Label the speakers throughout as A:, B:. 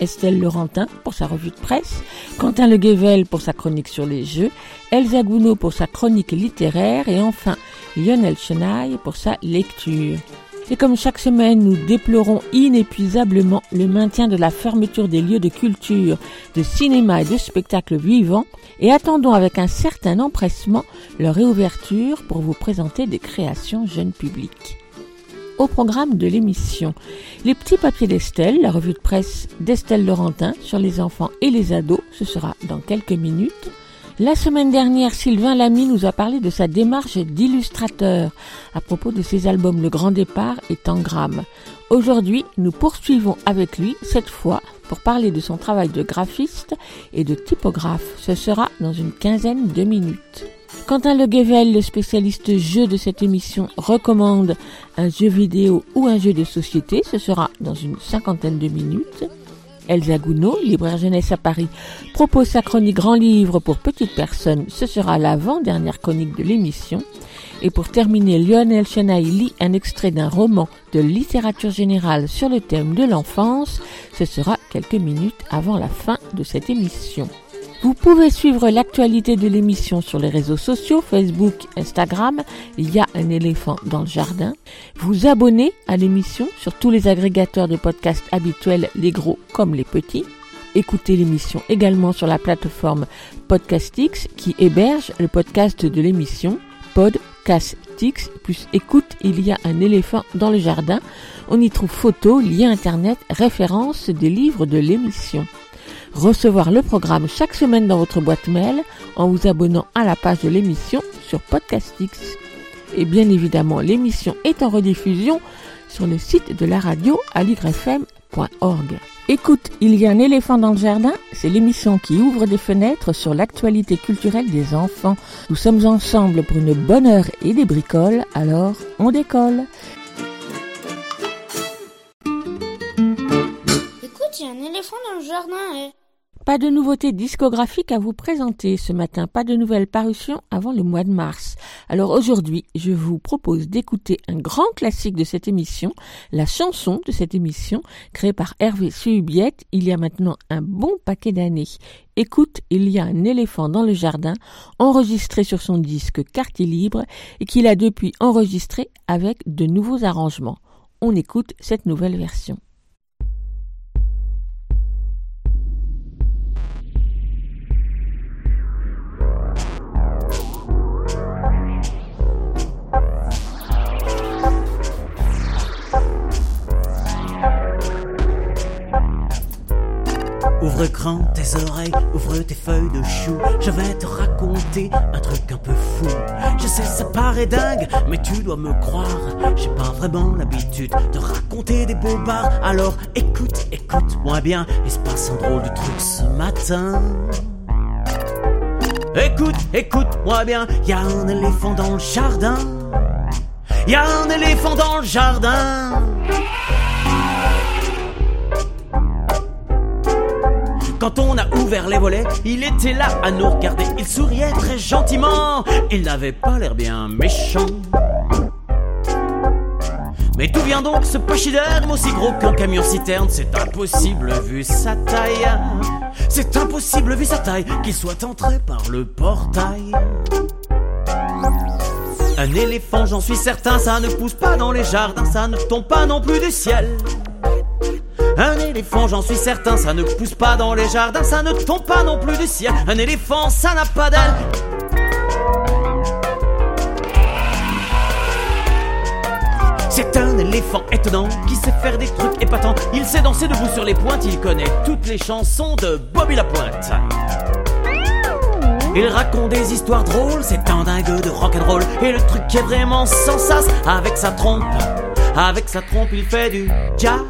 A: Estelle Laurentin pour sa revue de presse, Quentin Le Guével pour sa chronique sur les jeux, Elsa Gounod pour sa chronique littéraire et enfin Lionel Chenaille pour sa lecture. Et comme chaque semaine, nous déplorons inépuisablement le maintien de la fermeture des lieux de culture, de cinéma et de spectacles vivants et attendons avec un certain empressement leur réouverture pour vous présenter des créations jeunes publics au programme de l'émission. Les petits papiers d'Estelle, la revue de presse d'Estelle Laurentin sur les enfants et les ados, ce sera dans quelques minutes. La semaine dernière, Sylvain Lamy nous a parlé de sa démarche d'illustrateur à propos de ses albums Le Grand Départ et Tangram. Aujourd'hui, nous poursuivons avec lui, cette fois, pour parler de son travail de graphiste et de typographe. Ce sera dans une quinzaine de minutes. Quentin Le Guével, le spécialiste jeu de cette émission, recommande un jeu vidéo ou un jeu de société. Ce sera dans une cinquantaine de minutes. Elsa Gounod, libraire jeunesse à Paris, propose sa chronique grand livre pour petites personnes. Ce sera l'avant-dernière chronique de l'émission. Et pour terminer, Lionel Chenaille lit un extrait d'un roman de littérature générale sur le thème de l'enfance. Ce sera quelques minutes avant la fin de cette émission. Vous pouvez suivre l'actualité de l'émission sur les réseaux sociaux, Facebook, Instagram. Il y a un éléphant dans le jardin. Vous abonner à l'émission sur tous les agrégateurs de podcasts habituels, les gros comme les petits. Écoutez l'émission également sur la plateforme Podcastix qui héberge le podcast de l'émission Podcastix plus écoute, il y a un éléphant dans le jardin. On y trouve photos, liens internet, références des livres de l'émission recevoir le programme chaque semaine dans votre boîte mail en vous abonnant à la page de l'émission sur Podcastix. Et bien évidemment, l'émission est en rediffusion sur le site de la radio aligrefm.org. Écoute, il y a un éléphant dans le jardin, c'est l'émission qui ouvre des fenêtres sur l'actualité culturelle des enfants. Nous sommes ensemble pour une bonne heure et des bricoles, alors on décolle.
B: Écoute, il y a un éléphant dans le jardin. eh.
A: Pas de nouveautés discographiques à vous présenter ce matin, pas de nouvelles parutions avant le mois de mars. Alors aujourd'hui, je vous propose d'écouter un grand classique de cette émission, la chanson de cette émission, créée par Hervé Suhubiette il y a maintenant un bon paquet d'années. Écoute, il y a un éléphant dans le jardin, enregistré sur son disque Quartier Libre et qu'il a depuis enregistré avec de nouveaux arrangements. On écoute cette nouvelle version.
C: Ouvre grand tes oreilles, ouvre tes feuilles de chou. Je vais te raconter un truc un peu fou. Je sais, ça paraît dingue, mais tu dois me croire. J'ai pas vraiment l'habitude de raconter des bobards. Alors écoute, écoute-moi bien. Il se passe un drôle de truc ce matin. Écoute, écoute-moi bien. Y a un éléphant dans le jardin. Y a un éléphant dans le jardin. Quand on a ouvert les volets, il était là à nous regarder. Il souriait très gentiment. Il n'avait pas l'air bien méchant. Mais d'où vient donc ce pachyderme aussi gros qu'un camion citerne? C'est impossible vu sa taille. C'est impossible vu sa taille qu'il soit entré par le portail. Un éléphant, j'en suis certain, ça ne pousse pas dans les jardins, ça ne tombe pas non plus du ciel. Un éléphant, j'en suis certain, ça ne pousse pas dans les jardins, ça ne tombe pas non plus du ciel. Un éléphant, ça n'a pas d'aile. C'est un éléphant étonnant qui sait faire des trucs épatants. Il sait danser debout sur les pointes, il connaît toutes les chansons de Bobby Lapointe. Il raconte des histoires drôles, c'est un dingue de rock'n'roll. Et le truc qui est vraiment sans sas, avec sa trompe, avec sa trompe, il fait du jazz.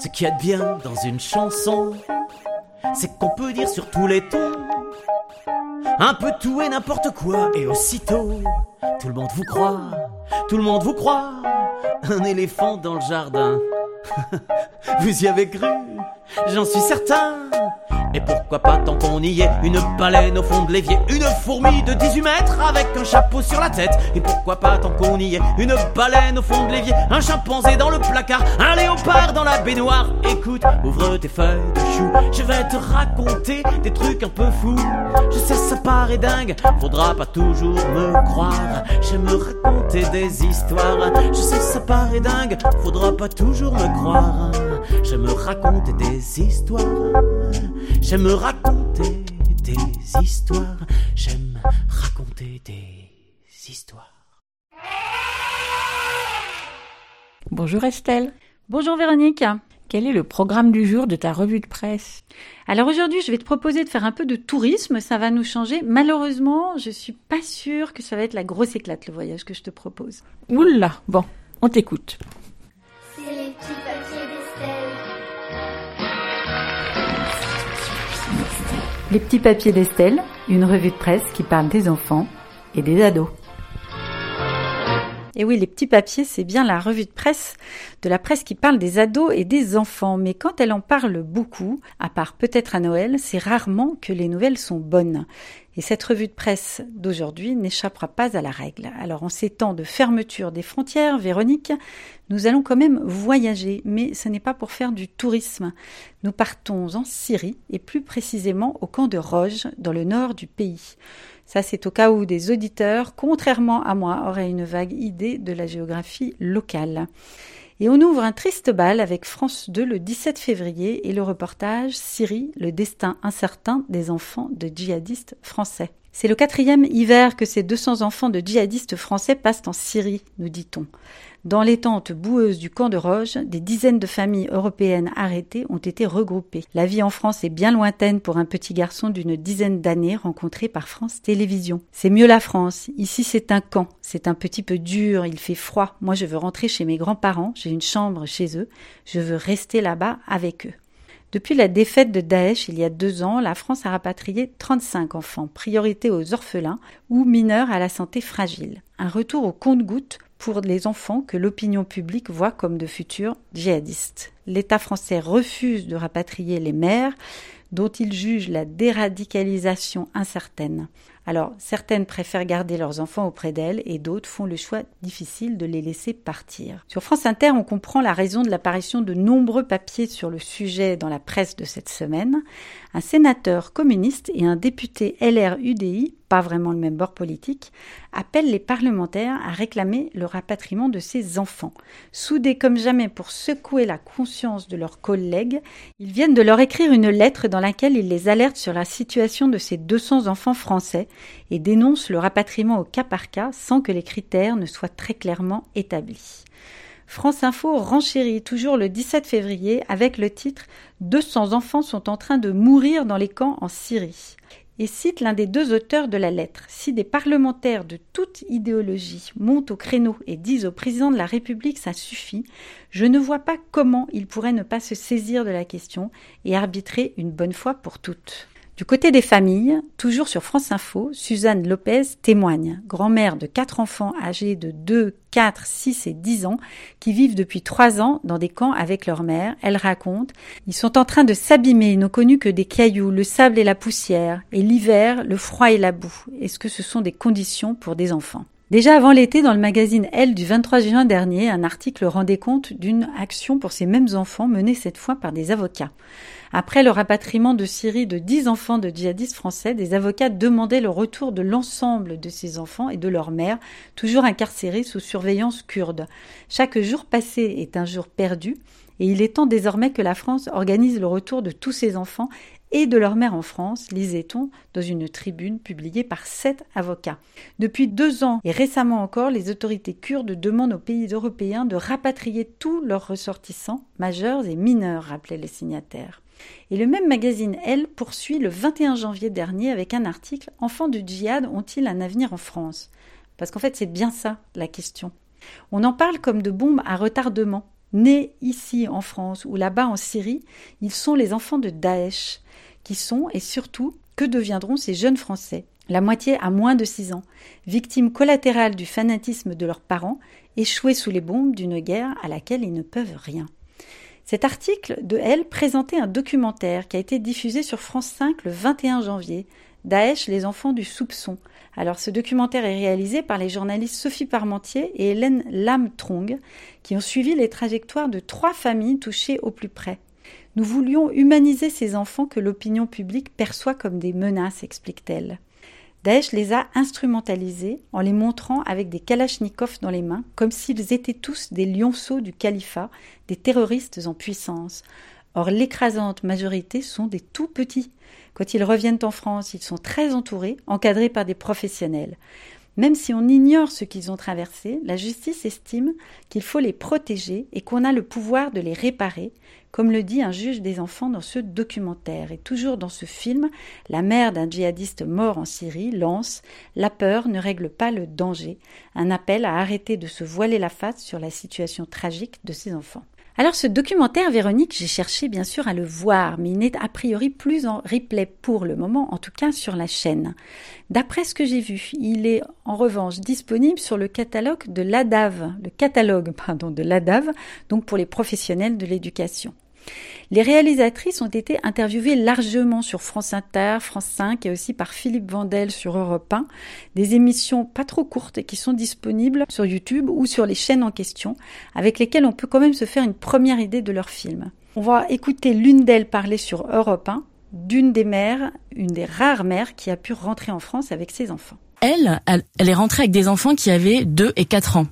C: Ce qu'il y a de bien dans une chanson, c'est qu'on peut dire sur tous les tons un peu tout et n'importe quoi, et aussitôt, tout le monde vous croit, tout le monde vous croit, un éléphant dans le jardin. vous y avez cru, j'en suis certain. Et pourquoi pas tant qu'on y est Une baleine au fond de l'évier Une fourmi de 18 mètres avec un chapeau sur la tête. Et pourquoi pas tant qu'on y est Une baleine au fond de l'évier Un chimpanzé dans le placard Un léopard dans la baignoire. Écoute, ouvre tes feuilles de chou Je vais te raconter des trucs un peu fous. Je sais ça paraît dingue Faudra pas toujours me croire. J'aime raconter des histoires Je sais ça paraît dingue Faudra pas toujours me croire J'aime raconter des histoires J'aime raconter des histoires. J'aime raconter des histoires.
A: Bonjour Estelle.
D: Bonjour Véronique.
A: Quel est le programme du jour de ta revue de presse?
D: Alors aujourd'hui, je vais te proposer de faire un peu de tourisme, ça va nous changer. Malheureusement, je suis pas sûre que ça va être la grosse éclate le voyage que je te propose.
A: Oula, bon, on t'écoute.
B: Les petits papiers d'Estelle,
D: une revue de presse qui parle des enfants et des ados. Et oui, les petits papiers, c'est bien la revue de presse de la presse qui parle des ados et des enfants. Mais quand elle en parle beaucoup, à part peut-être à Noël, c'est rarement que les nouvelles sont bonnes. Et cette revue de presse d'aujourd'hui n'échappera pas à la règle. Alors en ces temps de fermeture des frontières, Véronique, nous allons quand même voyager, mais ce n'est pas pour faire du tourisme. Nous partons en Syrie et plus précisément au camp de Roge, dans le nord du pays. Ça, c'est au cas où des auditeurs, contrairement à moi, auraient une vague idée de la géographie locale. Et on ouvre un triste bal avec France 2 le 17 février et le reportage Syrie, le destin incertain des enfants de djihadistes français. C'est le quatrième hiver que ces 200 enfants de djihadistes français passent en Syrie, nous dit-on. Dans les tentes boueuses du camp de Roge, des dizaines de familles européennes arrêtées ont été regroupées. La vie en France est bien lointaine pour un petit garçon d'une dizaine d'années rencontré par France Télévisions. C'est mieux la France. Ici, c'est un camp. C'est un petit peu dur, il fait froid. Moi, je veux rentrer chez mes grands-parents. J'ai une chambre chez eux. Je veux rester là-bas avec eux. Depuis la défaite de Daesh il y a deux ans, la France a rapatrié 35 enfants, priorité aux orphelins ou mineurs à la santé fragile. Un retour au compte-gouttes pour les enfants que l'opinion publique voit comme de futurs djihadistes. L'État français refuse de rapatrier les mères dont il juge la déradicalisation incertaine. Alors, certaines préfèrent garder leurs enfants auprès d'elles et d'autres font le choix difficile de les laisser partir. Sur France Inter, on comprend la raison de l'apparition de nombreux papiers sur le sujet dans la presse de cette semaine. Un sénateur communiste et un député LR-UDI, pas vraiment le même bord politique, appellent les parlementaires à réclamer le rapatriement de ces enfants. Soudés comme jamais pour secouer la conscience de leurs collègues, ils viennent de leur écrire une lettre dans laquelle ils les alertent sur la situation de ces 200 enfants français et dénoncent le rapatriement au cas par cas sans que les critères ne soient très clairement établis. France Info renchérit toujours le 17 février avec le titre 200 enfants sont en train de mourir dans les camps en Syrie et cite l'un des deux auteurs de la lettre. Si des parlementaires de toute idéologie montent au créneau et disent au président de la République ça suffit, je ne vois pas comment il pourrait ne pas se saisir de la question et arbitrer une bonne fois pour toutes. Du côté des familles, toujours sur France Info, Suzanne Lopez témoigne, grand-mère de quatre enfants âgés de 2, 4, 6 et 10 ans qui vivent depuis trois ans dans des camps avec leur mère. Elle raconte Ils sont en train de s'abîmer, n'ont connu que des cailloux, le sable et la poussière, et l'hiver, le froid et la boue. Est-ce que ce sont des conditions pour des enfants? Déjà avant l'été, dans le magazine Elle du 23 juin dernier, un article rendait compte d'une action pour ces mêmes enfants menée cette fois par des avocats. Après le rapatriement de Syrie de dix enfants de djihadistes français, des avocats demandaient le retour de l'ensemble de ces enfants et de leurs mères, toujours incarcérés sous surveillance kurde. Chaque jour passé est un jour perdu, et il est temps désormais que la France organise le retour de tous ces enfants et de leur mère en France, lisait-on dans une tribune publiée par sept avocats. Depuis deux ans et récemment encore, les autorités kurdes demandent aux pays européens de rapatrier tous leurs ressortissants, majeurs et mineurs, rappelaient les signataires. Et le même magazine Elle poursuit le 21 janvier dernier avec un article Enfants du djihad ont-ils un avenir en France? Parce qu'en fait, c'est bien ça la question. On en parle comme de bombes à retardement. Nés ici en France ou là-bas en Syrie, ils sont les enfants de Daesh qui sont et surtout que deviendront ces jeunes Français, la moitié à moins de 6 ans, victimes collatérales du fanatisme de leurs parents, échoués sous les bombes d'une guerre à laquelle ils ne peuvent rien. Cet article de Elle présentait un documentaire qui a été diffusé sur France 5 le 21 janvier, Daesh, les enfants du soupçon. Alors ce documentaire est réalisé par les journalistes Sophie Parmentier et Hélène Lam-Trong, qui ont suivi les trajectoires de trois familles touchées au plus près. Nous voulions humaniser ces enfants que l'opinion publique perçoit comme des menaces, explique-t-elle. Daesh les a instrumentalisés en les montrant avec des kalachnikovs dans les mains, comme s'ils étaient tous des lionceaux du califat, des terroristes en puissance. Or, l'écrasante majorité sont des tout petits. Quand ils reviennent en France, ils sont très entourés, encadrés par des professionnels. Même si on ignore ce qu'ils ont traversé, la justice estime qu'il faut les protéger et qu'on a le pouvoir de les réparer, comme le dit un juge des enfants dans ce documentaire. Et toujours dans ce film, la mère d'un djihadiste mort en Syrie lance La peur ne règle pas le danger, un appel à arrêter de se voiler la face sur la situation tragique de ses enfants. Alors ce documentaire, Véronique, j'ai cherché bien sûr à le voir, mais il n'est a priori plus en replay pour le moment, en tout cas sur la chaîne. D'après ce que j'ai vu, il est en revanche disponible sur le catalogue de l'ADAV, le catalogue pardon, de l'ADAV, donc pour les professionnels de l'éducation. Les réalisatrices ont été interviewées largement sur France Inter, France 5 et aussi par Philippe Vandel sur Europe 1, des émissions pas trop courtes qui sont disponibles sur YouTube ou sur les chaînes en question, avec lesquelles on peut quand même se faire une première idée de leur film. On va écouter l'une d'elles parler sur Europe 1 d'une des mères, une des rares mères qui a pu rentrer en France avec ses enfants.
E: Elle, elle, elle est rentrée avec des enfants qui avaient 2 et 4 ans.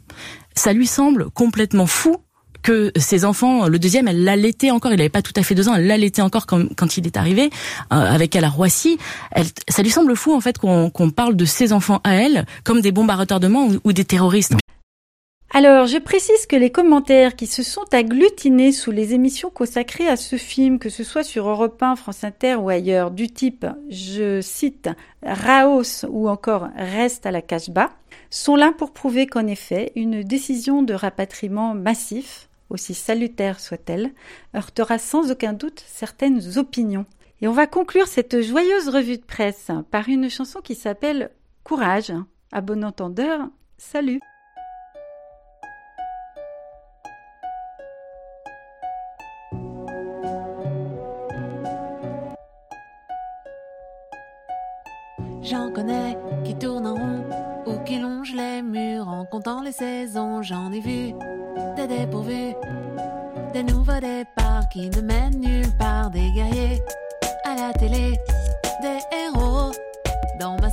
E: Ça lui semble complètement fou que ses enfants, le deuxième, elle l'allaitait encore, il n'avait pas tout à fait deux ans, elle l'allaitait encore quand, quand il est arrivé, euh, avec elle à Roissy. Elle, ça lui semble fou en fait qu'on parle de ses enfants à elle comme des bombes à retardement ou, ou des terroristes.
D: Alors, je précise que les commentaires qui se sont agglutinés sous les émissions consacrées à ce film, que ce soit sur Europe 1, France Inter ou ailleurs, du type, je cite, Raos ou encore Reste à la Casbah, sont là pour prouver qu'en effet, une décision de rapatriement massif aussi salutaire soit-elle, heurtera sans aucun doute certaines opinions. Et on va conclure cette joyeuse revue de presse par une chanson qui s'appelle Courage. À bon entendeur, salut
F: J'en connais qui tournent en rond ou qui longent les murs en comptant les saisons. J'en ai vu des dépourvus, des nouveaux départs qui ne mènent nulle part, des guerriers à la télé, des héros dans ma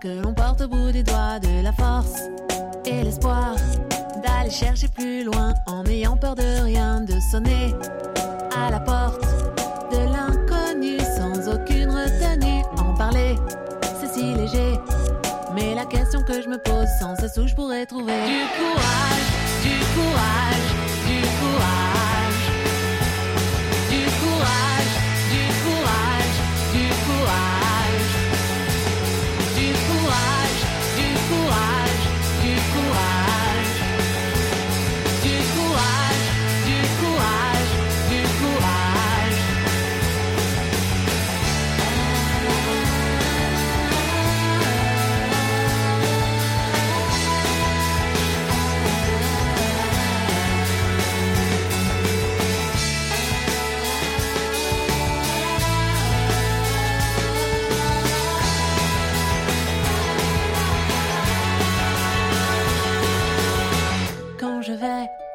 F: que l'on porte au bout des doigts de la force et l'espoir d'aller chercher plus loin en n'ayant peur de rien, de sonner à la porte de l'inconnu sans aucune retenue. En parler, c'est si léger. Mais la question que je me pose sans cesse où je pourrais trouver du courage, du courage,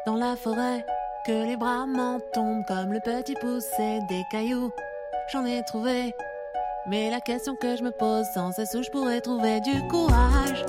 F: dans la forêt, que les bras m'en tombent comme le petit poussé des cailloux. J'en ai trouvé, mais la question que je me pose sans cesse où je pourrais trouver du courage.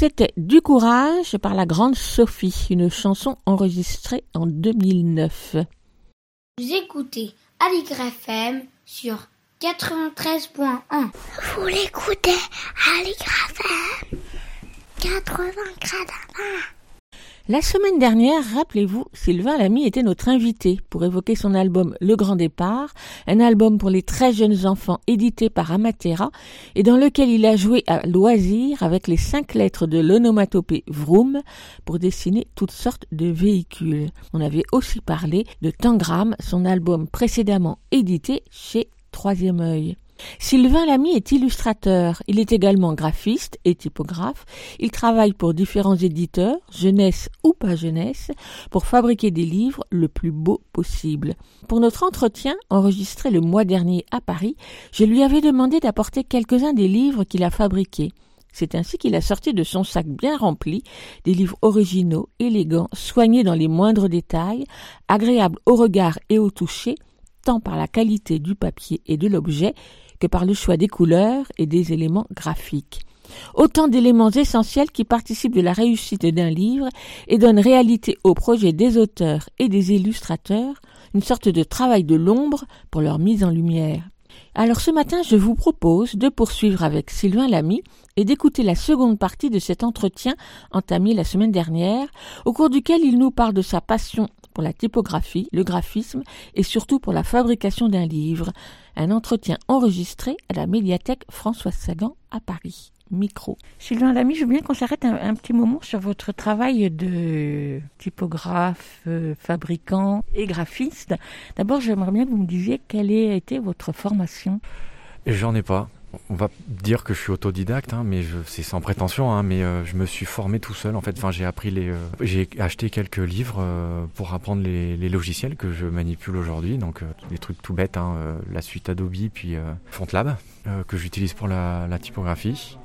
A: C'était Du courage par la grande Sophie, une chanson enregistrée en 2009.
B: Vous écoutez Aligre FM sur 93.1. Vous l'écoutez Aligre FM 84
A: La semaine dernière, rappelez-vous, Sylvain Lamy était notre invité pour évoquer son album Le Grand Départ, un album pour les très jeunes enfants édité par Amatera et dans lequel il a joué à loisir avec les cinq lettres de l'onomatopée Vroom pour dessiner toutes sortes de véhicules. On avait aussi parlé de Tangram, son album précédemment édité chez Troisième œil. Sylvain Lamy est illustrateur. Il est également graphiste et typographe. Il travaille pour différents éditeurs, jeunesse ou pas jeunesse, pour fabriquer des livres le plus beau possible. Pour notre entretien, enregistré le mois dernier à Paris, je lui avais demandé d'apporter quelques-uns des livres qu'il a fabriqués. C'est ainsi qu'il a sorti de son sac bien rempli des livres originaux, élégants, soignés dans les moindres détails, agréables au regard et au toucher, tant par la qualité du papier et de l'objet que par le choix des couleurs et des éléments graphiques. Autant d'éléments essentiels qui participent de la réussite d'un livre et donnent réalité au projet des auteurs et des illustrateurs, une sorte de travail de l'ombre pour leur mise en lumière. Alors ce matin, je vous propose de poursuivre avec Sylvain Lamy et d'écouter la seconde partie de cet entretien entamé la semaine dernière, au cours duquel il nous parle de sa passion pour la typographie, le graphisme et surtout pour la fabrication d'un livre. Un entretien enregistré à la médiathèque François Sagan à Paris. Micro. Sylvain Lamy, je veux bien qu'on s'arrête un, un, petit moment sur votre travail de typographe, euh, fabricant et graphiste. D'abord, j'aimerais bien que vous me disiez quelle a été votre formation.
G: J'en ai pas. On va dire que je suis autodidacte, hein, mais c'est sans prétention. Hein, mais euh, je me suis formé tout seul. En fait, enfin, j'ai appris les, euh, j'ai acheté quelques livres euh, pour apprendre les, les, logiciels que je manipule aujourd'hui. Donc des trucs tout bêtes, hein, la suite Adobe, puis FontLab que j'utilise pour la, la, typographie.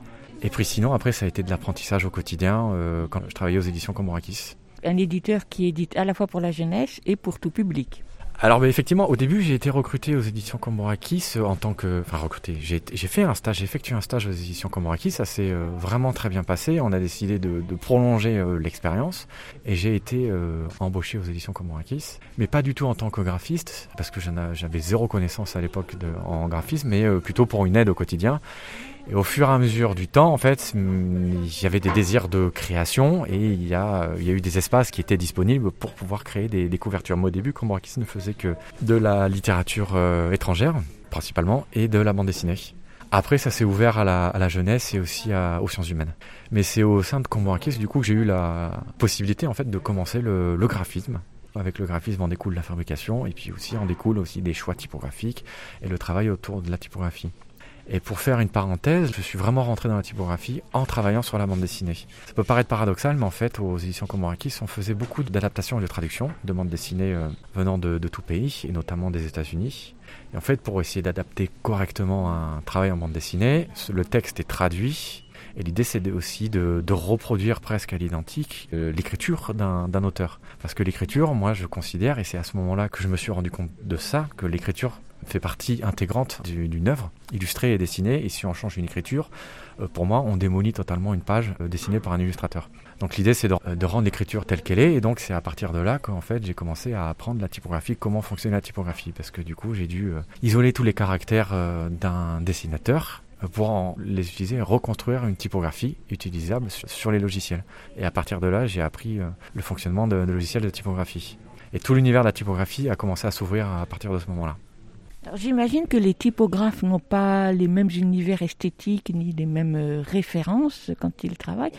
G: Et puis sinon, après, ça a été de l'apprentissage au quotidien quand je travaillais aux éditions Comorakis.
A: Un éditeur qui édite à la fois pour la jeunesse et pour tout public.
G: Alors bah, effectivement, au début, j'ai été recruté aux éditions Comorakis en tant que... Enfin recruté, j'ai fait un stage, j'ai effectué un stage aux éditions Comorakis, ça s'est euh, vraiment très bien passé, on a décidé de, de prolonger euh, l'expérience et j'ai été euh, embauché aux éditions Comorakis, mais pas du tout en tant que graphiste, parce que j'avais zéro connaissance à l'époque en graphisme, mais plutôt pour une aide au quotidien. Et au fur et à mesure du temps, en fait, avait des désirs de création et il y a, il y a eu des espaces qui étaient disponibles pour pouvoir créer des, des couvertures. Moi, au début, Comorakis ne faisait que de la littérature euh, étrangère, principalement, et de la bande dessinée. Après, ça s'est ouvert à la, jeunesse et aussi aux sciences humaines. Mais c'est au sein de Comorakis, du coup, que j'ai eu la possibilité, en fait, de commencer le, le graphisme. Avec le graphisme en découle la fabrication et puis aussi en découle aussi des choix typographiques et le travail autour de la typographie. Et pour faire une parenthèse, je suis vraiment rentré dans la typographie en travaillant sur la bande dessinée. Ça peut paraître paradoxal, mais en fait, aux éditions Comorakis, on faisait beaucoup d'adaptations et de traductions de bandes dessinées euh, venant de, tout pays, et notamment des États-Unis. Et en fait, pour essayer d'adapter correctement un travail en bande dessinée, le texte est traduit. Et l'idée, c'est aussi de, de, reproduire presque à l'identique euh, l'écriture d'un auteur. Parce que l'écriture, moi, je considère, et c'est à ce moment-là que je me suis rendu compte de ça, que l'écriture fait partie intégrante d'une œuvre illustrée et dessinée. Et si on change une écriture, euh, pour moi, on démolit totalement une page euh, dessinée par un illustrateur. Donc l'idée, c'est de, de, rendre l'écriture telle qu'elle est. Et donc c'est à partir de là qu'en fait, j'ai commencé à apprendre la typographie, comment fonctionne la typographie. Parce que du coup, j'ai dû euh, isoler tous les caractères d'un dessinateur pour en- les utiliser et reconstruire une typographie utilisable sur, les logiciels. Et à partir de là, j'ai appris euh, le fonctionnement de logiciels de typographie. Et tout l'univers de la typographie a commencé à s'ouvrir à partir de ce moment-là.
A: J'imagine que les typographes n'ont pas les mêmes univers esthétiques ni les mêmes euh, références quand ils travaillent.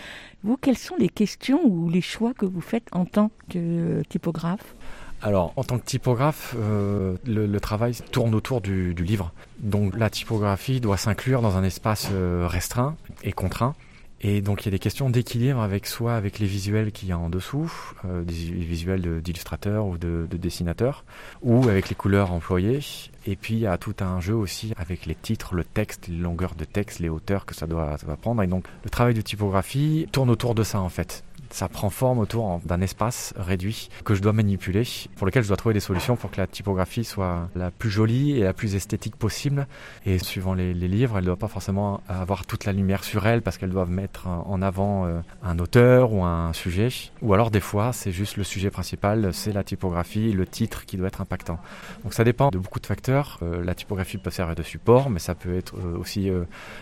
A: Vous, quelles sont les questions ou les choix que vous faites en tant que euh, typographe?
G: Alors, en tant que typographe, euh, le, travail tourne autour du, du livre. Donc, la typographie doit s'inclure dans un espace restreint et contraint. Et donc, il y a des questions d'équilibre avec soit avec les visuels qu'il y a en dessous, euh, des visuels d'illustrateurs ou de, de dessinateurs, ou avec les couleurs employées. Et puis, il y a tout un jeu aussi avec les titres, le texte, les longueurs de texte, les hauteurs que ça doit, ça doit prendre. Et donc, le travail de typographie tourne autour de ça, en fait ça prend forme autour d'un espace réduit que je dois manipuler, pour lequel je dois trouver des solutions pour que la typographie soit la plus jolie et la plus esthétique possible. Et suivant les, livres, elle ne doit pas forcément avoir toute la lumière sur elle parce qu'elles doivent mettre en avant euh, un auteur ou un sujet. Ou alors des fois, c'est juste le sujet principal, c'est la typographie, le titre qui doit être impactant. Donc ça dépend de beaucoup de facteurs. Euh, la typographie peut servir de support, mais ça peut être euh, aussi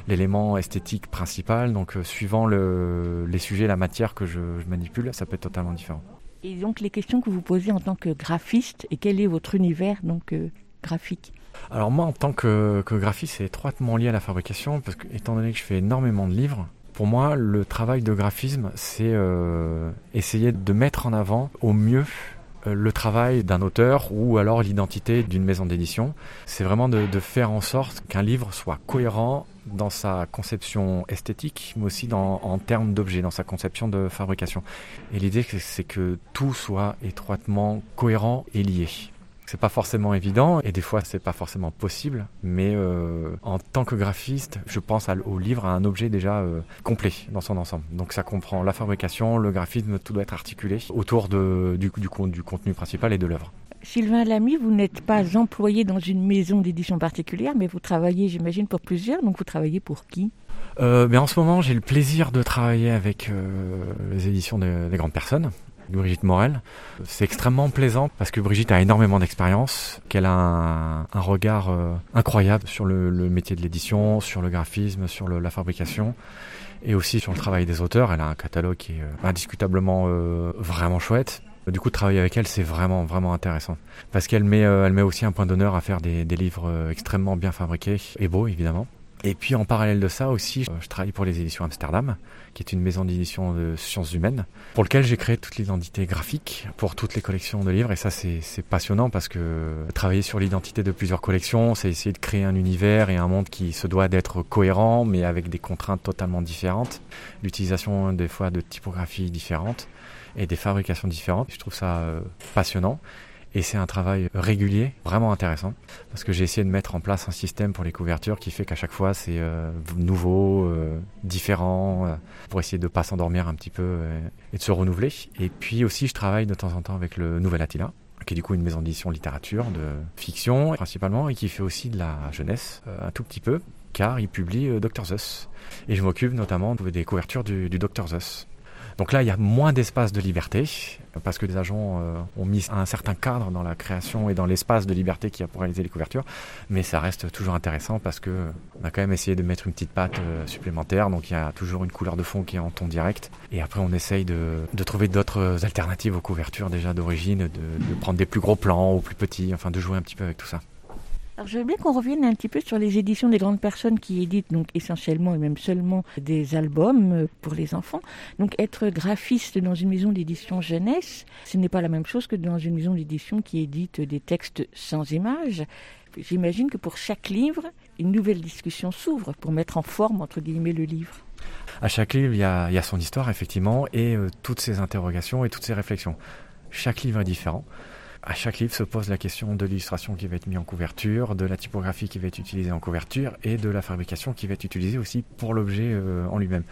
G: l'élément esthétique principal. Donc suivant le, les sujets, la matière que je, je manipule, ça peut être totalement différent.
A: Et donc les questions que vous posez en tant que graphiste et quel est votre univers donc euh, graphique?
G: Alors moi, en tant que, que graphiste, c'est étroitement lié à la fabrication, parce que étant donné que je fais énormément de livres, pour moi, le travail de graphisme, c'est euh, essayer de mettre en avant au mieux le travail d'un auteur ou alors l'identité d'une maison d'édition. C'est vraiment de, faire en sorte qu'un livre soit cohérent dans sa conception esthétique, mais aussi en termes d'objet, dans sa conception de fabrication. Et l'idée, c'est que tout soit étroitement cohérent et lié. C'est pas forcément évident et des fois c'est pas forcément possible, mais euh, en tant que graphiste, je pense au livre à un objet déjà euh, complet dans son ensemble. Donc ça comprend la fabrication, le graphisme, tout doit être articulé autour de, du, du, con- du contenu principal et de l'œuvre.
A: Sylvain Lamy, vous n'êtes pas employé dans une maison d'édition particulière, mais vous travaillez, j'imagine, pour plusieurs. Donc vous travaillez pour qui?
G: Euh, mais en ce moment, j'ai le plaisir de travailler avec euh, les éditions de- des grandes personnes. Brigitte Morel. C'est extrêmement plaisant parce que Brigitte a énormément d'expérience, qu'elle a un, regard euh, incroyable sur le, métier de l'édition, sur le graphisme, sur la fabrication et aussi sur le travail des auteurs. Elle a un catalogue qui est euh, indiscutablement euh, vraiment chouette. Du coup, travailler avec elle, c'est vraiment, vraiment intéressant. Parce qu'elle met, aussi un point d'honneur à faire des, des livres extrêmement bien fabriqués et beaux, évidemment. Et puis en parallèle de ça aussi, euh, je travaille pour les éditions Amsterdam, qui est une maison d'édition de sciences humaines, pour lequel j'ai créé toute l'identité graphique pour toutes les collections de livres. Et ça, c'est passionnant parce que travailler sur l'identité de plusieurs collections, c'est essayer de créer un univers et un monde qui se doit d'être cohérent, mais avec des contraintes totalement différentes. L'utilisation des fois de typographies différentes et des fabrications différentes. Je trouve ça euh, passionnant. Et c'est un travail régulier, vraiment intéressant, parce que j'ai essayé de mettre en place un système pour les couvertures qui fait qu'à chaque fois c'est euh, nouveau, euh, différent, euh, pour essayer de pas s'endormir un petit peu euh, et de se renouveler. Et puis aussi, je travaille de temps en temps avec le Nouvel Attila, qui est du coup une maison d'édition littérature, de fiction principalement, et qui fait aussi de la jeunesse, euh, un tout petit peu, car il publie euh, Dr. Zeus. Et je m'occupe notamment des couvertures du, du Dr. Zeus. Donc là, il y a moins d'espace de liberté, parce que les agents euh, ont mis un certain cadre dans la création et dans l'espace de liberté qu'il y a pour réaliser les couvertures, mais ça reste toujours intéressant parce que on a quand même essayé de mettre une petite patte euh, supplémentaire, donc il y a toujours une couleur de fond qui est en ton direct, et après on essaye de, trouver d'autres alternatives aux couvertures déjà d'origine, de, de prendre des plus gros plans ou plus petits, enfin de jouer un petit peu avec tout ça.
A: Alors, je veux bien qu'on revienne un petit peu sur les éditions des grandes personnes qui éditent donc essentiellement et même seulement des albums euh, pour les enfants. Donc, être graphiste dans une maison d'édition jeunesse, ce n'est pas la même chose que dans une maison d'édition qui édite des textes sans images. J'imagine que pour chaque livre, une nouvelle discussion s'ouvre pour mettre en forme, entre guillemets, le livre.
G: À chaque livre, il y a, son histoire, effectivement, et euh, toutes ses interrogations et toutes ses réflexions. Chaque livre est différent. À chaque livre se pose la question de l'illustration qui va être mise en couverture, de la typographie qui va être utilisée en couverture et de la fabrication qui va être utilisée aussi pour l'objet euh, en lui-même.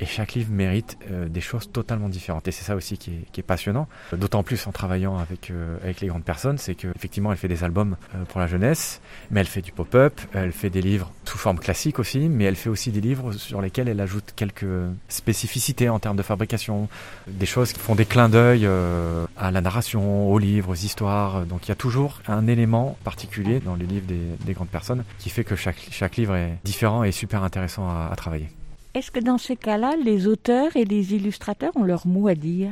G: Et chaque livre mérite euh, des choses totalement différentes. Et c'est ça aussi qui est, qui est passionnant. D'autant plus en travaillant avec, euh, avec les grandes personnes, c'est qu'effectivement, elle fait des albums euh, pour la jeunesse, mais elle fait du pop-up, elle fait des livres sous forme classique aussi, mais elle fait aussi des livres sur lesquels elle ajoute quelques spécificités en termes de fabrication, des choses qui font des clins d'œil euh, à la narration, aux livres, aux histoires. Donc il y a toujours un élément particulier dans les livres des, des grandes personnes qui fait que chaque, chaque livre est différent et super intéressant à, à travailler.
A: Est-ce que dans ces cas-là, les auteurs et les illustrateurs ont leur mot à dire?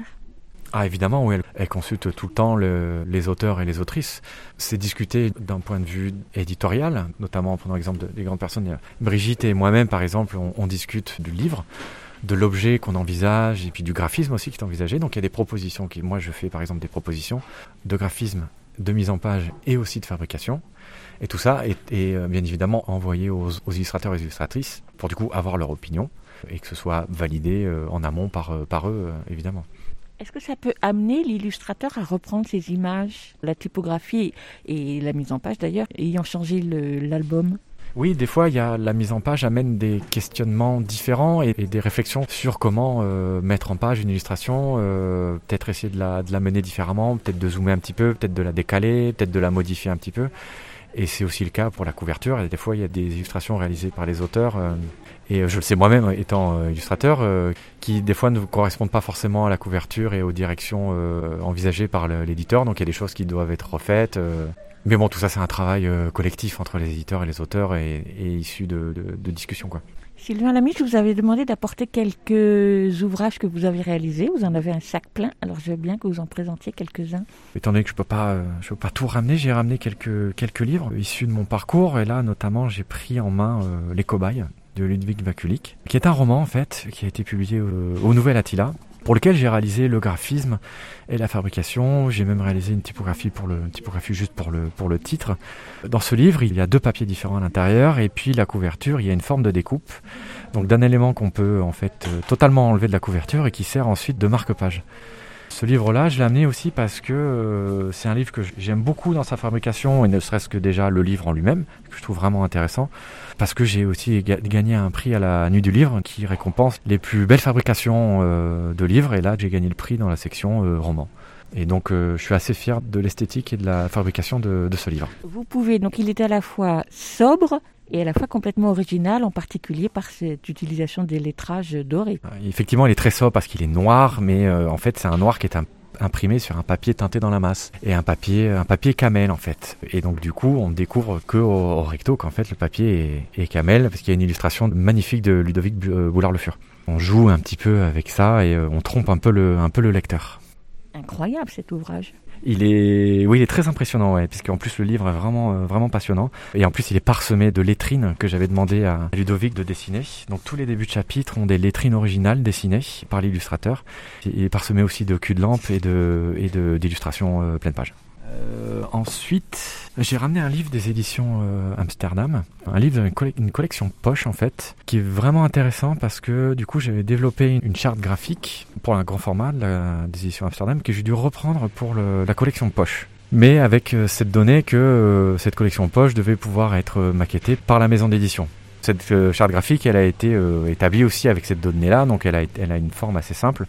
G: Ah évidemment, oui, elle, consulte tout le temps le- les auteurs et les autrices. C'est discuté d'un point de vue éditorial, notamment prenant l'exemple de- des grandes personnes. Brigitte et moi-même, par exemple, on, on discute du livre, de l'objet qu'on envisage et puis du graphisme aussi qui est envisagé. Donc il y a des propositions. Qui, moi, je fais par exemple des propositions de graphisme, de mise en page et aussi de fabrication. Et tout ça est, est, euh, bien évidemment envoyé aux, aux illustrateurs et illustratrices pour du coup avoir leur opinion et que ce soit validé euh, en amont par, euh, par eux, évidemment.
A: Est-ce que ça peut amener l'illustrateur à reprendre ces images, la typographie et la mise en page d'ailleurs, ayant changé l'album?
G: Oui, des fois, il y a la mise en page amène des questionnements différents et, et des réflexions sur comment euh, mettre en page une illustration, euh, peut-être essayer de la, de la mener différemment, peut-être de zoomer un petit peu, peut-être de la décaler, peut-être de la modifier un petit peu. Et c'est aussi le cas pour la couverture. Et des fois, il y a des illustrations réalisées par les auteurs. euh, et je le sais moi-même, étant euh, illustrateur, euh, qui des fois ne correspondent pas forcément à la couverture et aux directions euh, envisagées par l'éditeur. Donc il y a des choses qui doivent être refaites. euh. Mais bon, tout ça, c'est un travail euh, collectif entre les éditeurs et les auteurs et, issu de, de, de discussions. Quoi.
A: Sylvain Lamy, je vous avais demandé d'apporter quelques ouvrages que vous avez réalisés. Vous en avez un sac plein, alors je veux bien que vous en présentiez quelques-uns.
G: Étant donné que je peux pas, euh, peux pas tout ramener, j'ai ramené quelques quelques livres issus de mon parcours et là notamment j'ai pris en main euh, Les Cobayes de Ludwig Vakulik, qui est un roman en fait qui a été publié euh, au Nouvel Attila, pour lequel j'ai réalisé le graphisme et la fabrication. J'ai même réalisé une typographie pour le typographie juste pour le pour le titre. Dans ce livre, il y a deux papiers différents à l'intérieur et puis la couverture, il y a une forme de découpe, donc d'un élément qu'on peut en fait euh, totalement enlever de la couverture et qui sert ensuite de marque-page. Ce livre-là, je l'ai amené aussi parce que euh, c'est un livre que j'aime beaucoup dans sa fabrication, et ne serait-ce que déjà le livre en lui-même, que je trouve vraiment intéressant, parce que j'ai aussi ga- gagné un prix à la Nuit du Livre qui récompense les plus belles fabrications euh, de livres, et là j'ai gagné le prix dans la section euh, roman. Et donc euh, je suis assez fier de l'esthétique et de la fabrication de, de ce livre.
A: Vous pouvez, donc il est à la fois sobre et à la fois complètement original, en particulier par cette utilisation des lettrages dorés.
G: Effectivement, il est très sobre parce qu'il est noir, mais euh, en fait, c'est un noir qui est un- imprimé sur un papier teinté dans la masse et un papier, un papier camel en fait. Et donc du coup, on découvre que au, recto qu'en fait le papier est, est camel parce qu'il y a une illustration magnifique de Ludovic euh, Boulard Le Fur. On joue un petit peu avec ça et euh, on trompe un peu le, un peu le lecteur.
A: Incroyable cet ouvrage.
G: Il est, oui, il est très impressionnant, ouais, puisqu'en plus le livre est vraiment, euh, vraiment passionnant. Et en plus, il est parsemé de lettrines que j'avais demandé à Ludovic de dessiner. Donc tous les débuts de chapitre ont des lettrines originales dessinées par l'illustrateur. Il est parsemé aussi de culs de lampe et de, et de, euh, pleine page. Euh, ensuite, j'ai ramené un livre des éditions euh, Amsterdam, un livre d'une une collection poche en fait, qui est vraiment intéressant parce que du coup j'avais développé une, charte graphique pour un grand format des éditions Amsterdam que j'ai dû reprendre pour la collection poche. Mais avec euh, cette donnée que cette collection poche devait pouvoir être maquettée par la maison d'édition. Cette charte graphique, elle a été établie aussi avec cette donnée-là, donc elle a une forme assez simple.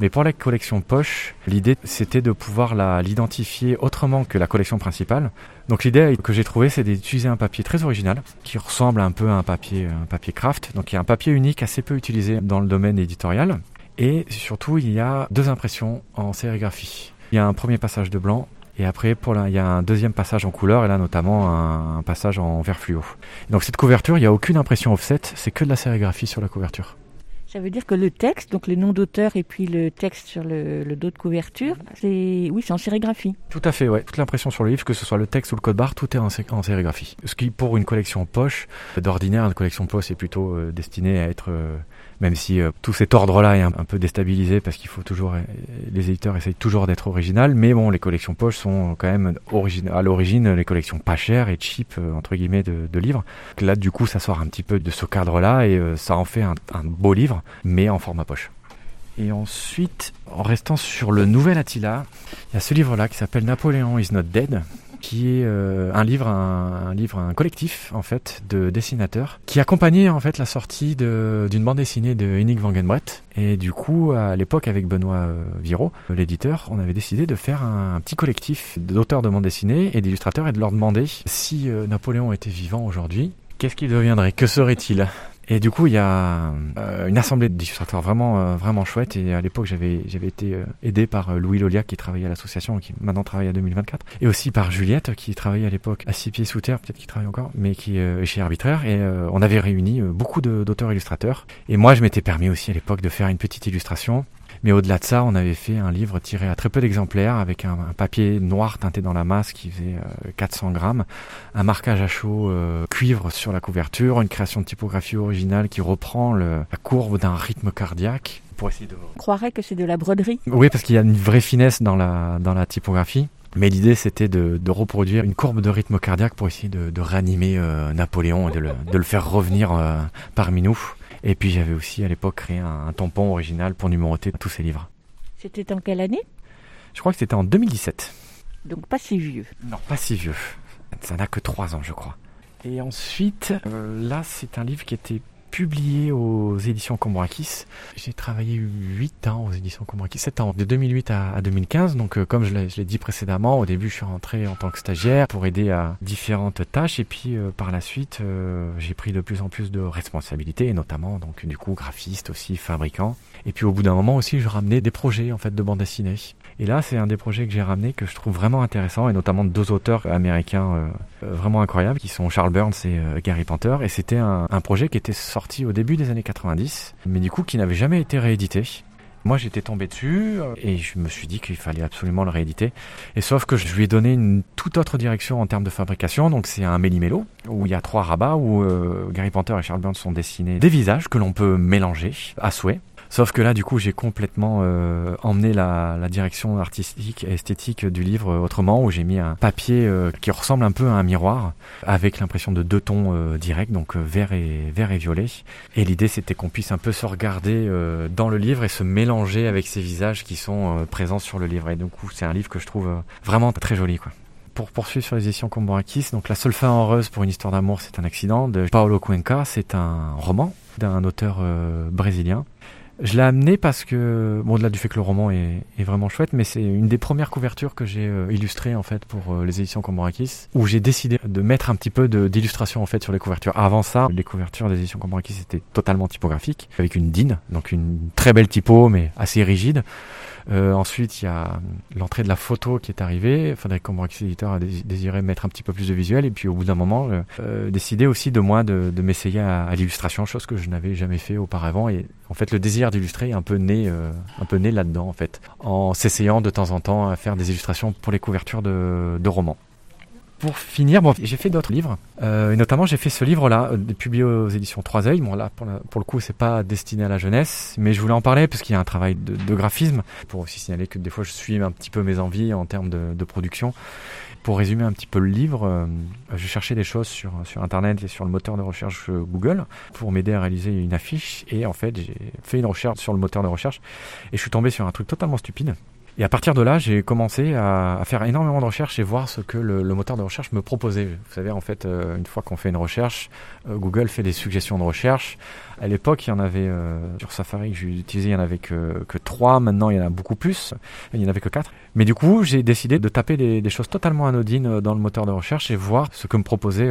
G: Mais pour la collection poche, l'idée c'était de pouvoir l'identifier autrement que la collection principale. Donc l'idée que j'ai trouvée, c'est d'utiliser un papier très original qui ressemble un peu à un papier, papier craft. Donc il y a un papier unique assez peu utilisé dans le domaine éditorial. Et surtout, il y a deux impressions en sérigraphie. Il y a un premier passage de blanc et après, pour la, il y a un deuxième passage en couleur et là notamment un, un passage en vert fluo. Donc cette couverture, il n'y a aucune impression offset, c'est que de la sérigraphie sur la couverture.
A: Ça veut dire que le texte, donc le nom d'auteur et puis le texte sur le, le dos de couverture, c'est oui, c'est en sérigraphie.
G: Tout à fait, ouais. Toute l'impression sur le livre, que ce soit le texte ou le code barre, tout est en, en sérigraphie. Ce qui, pour une collection poche, d'ordinaire, une collection poche est plutôt euh, destinée à être, euh, même si euh, tout cet ordre-là est un, peu déstabilisé parce qu'il faut toujours, euh, les éditeurs essayent toujours d'être original, mais bon, les collections poche sont quand même à l'origine les collections pas chères et cheap, euh, entre guillemets, de, livres. Là, du coup, ça sort un petit peu de ce cadre-là et ça en fait un, un beau livre, mais en format poche. Et ensuite, en restant sur le nouvel Attila, il y a ce livre-là qui s'appelle Napoléon is not dead, qui est euh, un livre, un, livre, un collectif en fait de dessinateurs qui accompagnait en fait la sortie d'une bande dessinée de Henning Wangenbrett. Et du coup, à l'époque, avec Benoît euh, euh, l'éditeur, on avait décidé de faire un, un petit collectif d'auteurs de bande dessinée et d'illustrateurs et de leur demander si euh, Napoléon était vivant aujourd'hui, Qu'est-ce qu'il deviendrait Que serait-il? Et du coup, il y a euh, une assemblée d'illustrateurs vraiment euh, vraiment chouette. Et à l'époque, j'avais j'avais été euh, aidé par euh, Louis Lolia qui travaillait à l'association, qui maintenant travaille à 2024, et aussi par Juliette qui travaillait à l'époque à six pieds sous terre, peut-être qu'il travaille encore, mais qui euh, est chez Arbitraire. Et euh, on avait réuni beaucoup d'auteurs illustrateurs. Et moi, je m'étais permis aussi à l'époque de faire une petite illustration. Mais au-delà de ça, on avait fait un livre tiré à très peu d'exemplaires avec un, un papier noir teinté dans la masse qui faisait euh, 400 grammes, un marquage à chaud euh, cuivre sur la couverture, une création de typographie originale qui reprend le- la courbe d'un rythme cardiaque pour essayer de...
A: On croirait que c'est de la broderie.
G: Oui, parce qu'il y a une vraie finesse dans la, dans la typographie. Mais l'idée, c'était de, de reproduire une courbe de rythme cardiaque pour essayer de, de réanimer euh, Napoléon et de le, de le faire revenir euh, parmi nous. Et puis j'avais aussi à l'époque créé un, un tampon original pour numéroter tous ces livres.
A: C'était en quelle année?
G: Je crois que c'était en 2017.
A: Donc pas si vieux.
G: Non, pas si vieux. Ça n'a que 3 ans, je crois. Et ensuite, euh, là, c'est un livre qui était publié aux éditions Cambourakis. J'ai travaillé 8 ans aux éditions Cambourakis, 7 ans, de 2008 à, à 2015. Donc, euh, comme je l'ai dit précédemment, au début, je suis rentré en tant que stagiaire pour aider à différentes tâches. Et puis, euh, par la suite, euh, j'ai pris de plus en plus de responsabilités, et notamment, donc, du coup, graphiste aussi, fabricant. Et puis, au bout d'un moment aussi, je ramenais des projets, en fait, de bande dessinée. Et là, c'est un des projets que j'ai ramené que je trouve vraiment intéressant, et notamment deux auteurs américains vraiment incroyables, qui sont Charles Burns et Gary Panther. Et c'était un projet qui était sorti au début des années 90, mais du coup qui n'avait jamais été réédité. Moi, j'étais tombé dessus euh, et je me suis dit qu'il fallait absolument le rééditer. Et sauf que je lui ai donné une toute autre direction en termes de fabrication. Donc, c'est un méli-mélo où il y a trois rabats où euh, Gary Panther et Charles Burns sont dessinés des visages que l'on peut mélanger à souhait. Sauf que là, du coup, j'ai complètement euh, emmené la, la direction artistique et esthétique du livre autrement, où j'ai mis un papier euh, qui ressemble un peu à un miroir, avec l'impression de deux tons euh, directs, donc euh, vert et vert et violet. Et l'idée, c'était qu'on puisse un peu se regarder euh, dans le livre et se mélanger avec ces visages qui sont euh, présents sur le livre. Et du coup, c'est un livre que je trouve vraiment très joli, quoi. Pour poursuivre sur les éditions Comborakis, donc La seule fin heureuse pour une histoire d'amour, c'est un accident de Paolo Cuenca. C'est un roman d'un auteur euh, brésilien. Je l'ai amené parce que, bon, au-delà du fait que le roman est, vraiment chouette, mais c'est une des premières couvertures que j'ai euh, illustrées en fait pour euh, les éditions Comborakis, où j'ai décidé de mettre un petit peu d'illustration en fait sur les couvertures. Avant ça, les couvertures des éditions Comborakis étaient totalement typographiques, avec une DIN, donc une très belle typo, mais assez rigide. Euh, ensuite, il y a l'entrée de la photo qui est arrivée. Faudrait que Comborakis éditeur a dés- désiré mettre un petit peu plus de visuel, et puis au bout d'un moment, euh, décidé aussi de moi de, de m'essayer à, à l'illustration, chose que je n'avais jamais fait auparavant. Et en fait, le désir d'illustrer est un peu né, euh, un peu né là-dedans, en fait, en s'essayant de temps en temps à faire des illustrations pour les couvertures de, de romans. Pour finir, bon, j'ai fait d'autres livres, euh, et notamment j'ai fait ce livre-là, euh, publié aux éditions Trois Œils. Bon là, pour, le coup, c'est pas destiné à la jeunesse, mais je voulais en parler parce qu'il y a un travail de, graphisme. Pour aussi signaler que des fois, je suis un petit peu mes envies en termes de, production. Pour résumer un petit peu le livre, euh, je cherchais des choses sur, sur Internet et sur le moteur de recherche Google pour m'aider à réaliser une affiche. Et en fait, j'ai fait une recherche sur le moteur de recherche et je suis tombé sur un truc totalement stupide. Et à partir de là, j'ai commencé à, faire énormément de recherches et voir ce que le, moteur de recherche me proposait. Vous savez, en fait, euh, une fois qu'on fait une recherche, euh, Google fait des suggestions de recherche. À l'époque, il y en avait euh, sur Safari que j'ai utilisé, il y en avait que, que 3. Maintenant, il y en a beaucoup plus. Il n'y en avait que 4. Mais du coup, j'ai décidé de taper des, choses totalement anodines dans le moteur de recherche et voir ce que me proposait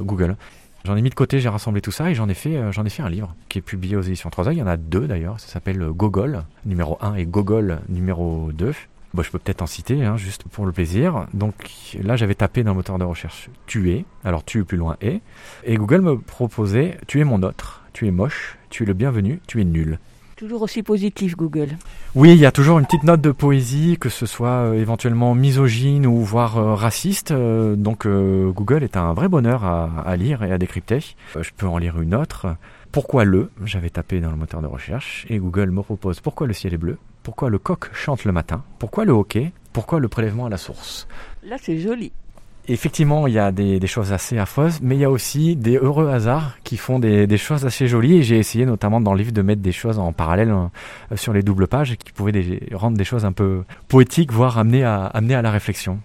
G: Google. J'en ai mis de côté, j'ai rassemblé tout ça et j'en ai fait, euh, un livre qui est publié aux éditions 3 Il y en a deux d'ailleurs. Ça s'appelle euh, Gogol numéro 1 et Gogol numéro 2. Bon, je peux peut-être en citer, hein, juste pour le plaisir. Donc là, j'avais tapé dans le moteur de recherche tuer, alors tu plus loin et, et Google me proposait tu es mon autre, tu es moche, tu es le bienvenu, tu es nul.
A: Toujours aussi positif, Google.
G: Oui, il y a toujours une petite note de poésie, que ce soit euh, éventuellement misogyne ou voire euh, raciste. euh, donc Google est un vrai bonheur à, à lire et à décrypter. Je peux en lire une autre. Pourquoi le? J'avais tapé dans le moteur de recherche et Google me propose pourquoi le ciel est bleu, pourquoi le coq chante le matin, pourquoi le hockey, pourquoi le prélèvement à la source.
A: Là, c'est joli.
G: Effectivement, il y a des, des choses assez affreuses, mais il y a aussi des heureux hasards qui font des, des choses assez jolies. Et j'ai essayé notamment dans le livre de mettre des choses en parallèle euh, sur les doubles pages qui pouvaient des- rendre des choses un peu poétiques, voire amener à, amener à la réflexion.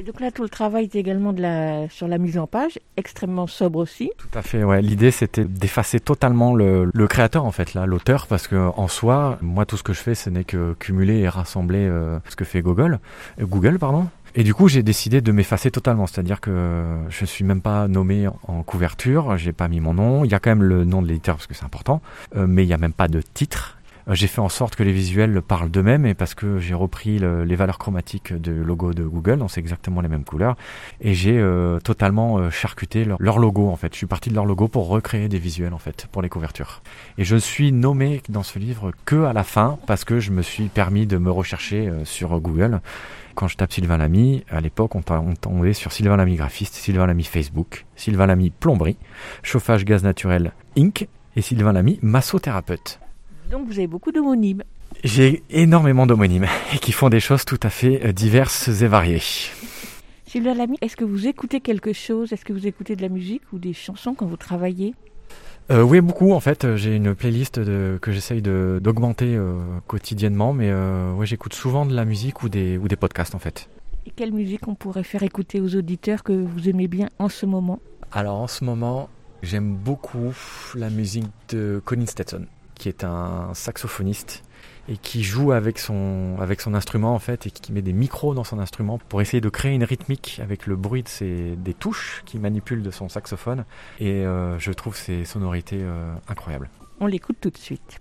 A: Et donc là, tout le travail est également de la, sur la mise en page, extrêmement sobre aussi.
G: Tout à fait, ouais. L'idée, c'était d'effacer totalement le, le créateur, en fait, là, l'auteur, parce que en soi, moi, tout ce que je fais, ce n'est que cumuler et rassembler euh, ce que fait Google, euh, Google, pardon. Et du coup, j'ai décidé de m'effacer totalement, c'est-à-dire que je suis même pas nommé en couverture, j'ai pas mis mon nom. Il y a quand même le nom de l'éditeur parce que c'est important, euh, mais il n'y a même pas de titre. Euh, j'ai fait en sorte que les visuels parlent d'eux-mêmes et parce que j'ai repris le- les valeurs chromatiques du logo de Google, donc c'est exactement les mêmes couleurs, et j'ai euh, totalement charcuté leur, leur logo en fait. Je suis parti de leur logo pour recréer des visuels en fait pour les couvertures. Et je suis nommé dans ce livre que à la fin parce que je me suis permis de me rechercher sur Google. Quand je tape Sylvain Lamy, à l'époque, on, on tombait sur Sylvain Lamy graphiste, Sylvain Lamy Facebook, Sylvain Lamy plomberie, chauffage gaz naturel Inc. et Sylvain Lamy massothérapeute.
A: Donc vous avez beaucoup d'homonymes.
G: J'ai énormément d'homonymes et qui font des choses tout à fait euh, diverses et variées.
A: Sylvain Lamy, est-ce que vous écoutez quelque chose? Est-ce que vous écoutez de la musique ou des chansons quand vous travaillez?
G: Euh, oui, beaucoup en fait. J'ai une playlist de, que j'essaye de- d'augmenter euh, quotidiennement, mais euh, ouais, j'écoute souvent de la musique ou des, ou des podcasts en fait.
A: Et quelle musique on pourrait faire écouter aux auditeurs que vous aimez bien en ce moment?
G: Alors en ce moment, j'aime beaucoup la musique de Colin Stetson, qui est un saxophoniste et qui joue avec son, avec son instrument en fait et qui met des micros dans son instrument pour essayer de créer une rythmique avec le bruit de ses, des touches qu'il manipule de son saxophone et euh, je trouve ses sonorités euh, incroyables.
A: On l'écoute tout de suite.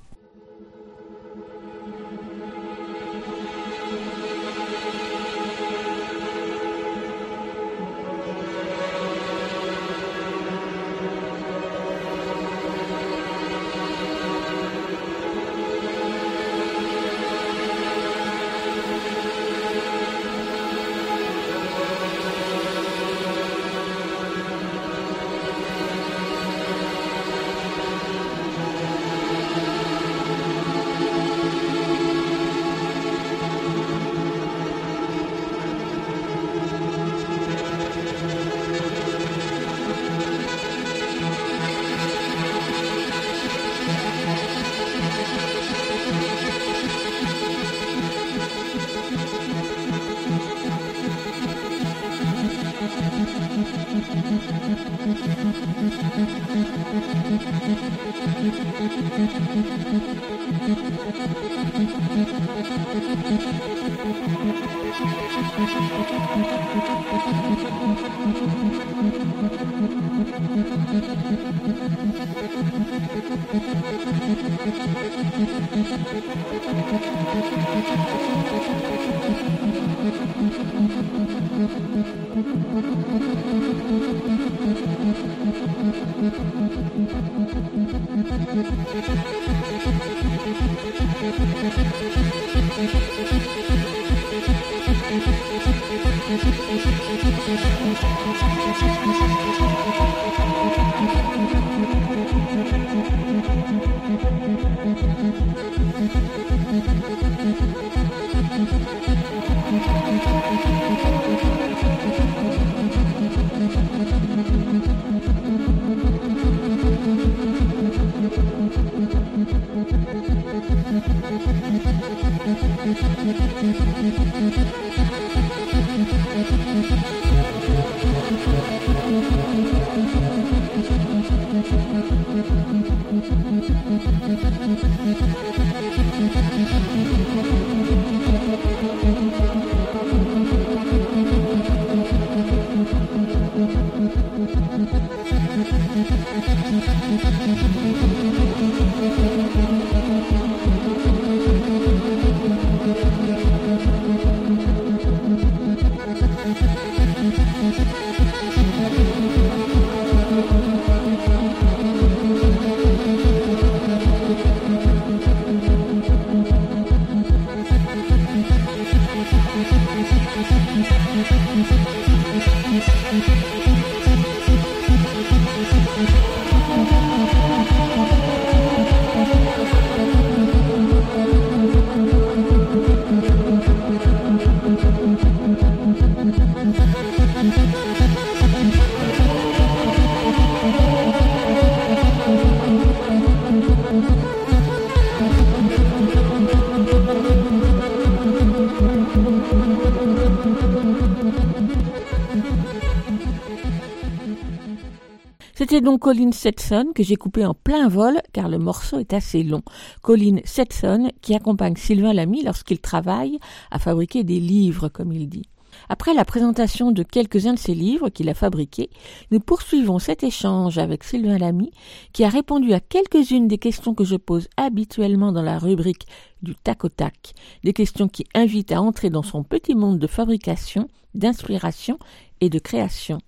A: C'était donc Colin Setson que j'ai coupé en plein vol car le morceau est assez long. Colin Setson qui accompagne Sylvain Lamy lorsqu'il travaille à fabriquer des livres, comme il dit. Après la présentation de quelques-uns de ses livres qu'il a fabriqués, nous poursuivons cet échange avec Sylvain Lamy, qui a répondu à quelques-unes des questions que je pose habituellement dans la rubrique du tac au tac, des questions qui invitent à entrer dans son petit monde de fabrication, d'inspiration et de création.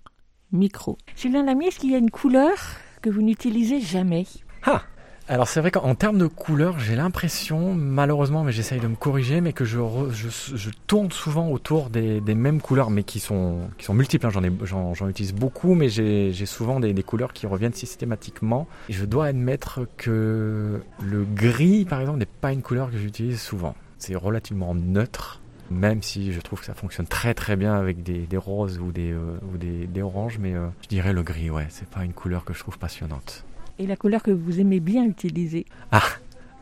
A: Micro. Sylvain Lamy, est-ce qu'il y a une couleur que vous n'utilisez jamais?
G: Ah alors c'est vrai qu'en termes de couleur, j'ai l'impression, malheureusement, mais j'essaye de me corriger, mais que je, re- je, je tourne souvent autour des, des mêmes couleurs, mais qui sont, qui sont multiples. hein. J'en, ai, j'en, j'en utilise beaucoup, mais j'ai, j'ai souvent des, des couleurs qui reviennent systématiquement. Et je dois admettre que le gris, par exemple, n'est pas une couleur que j'utilise souvent. C'est relativement neutre. Même si je trouve que ça fonctionne très très bien avec des, des roses ou des, euh, ou des, des oranges, mais euh, je dirais le gris, ouais, c'est pas une couleur que je trouve passionnante.
A: Et la couleur que vous aimez bien utiliser?
G: Ah,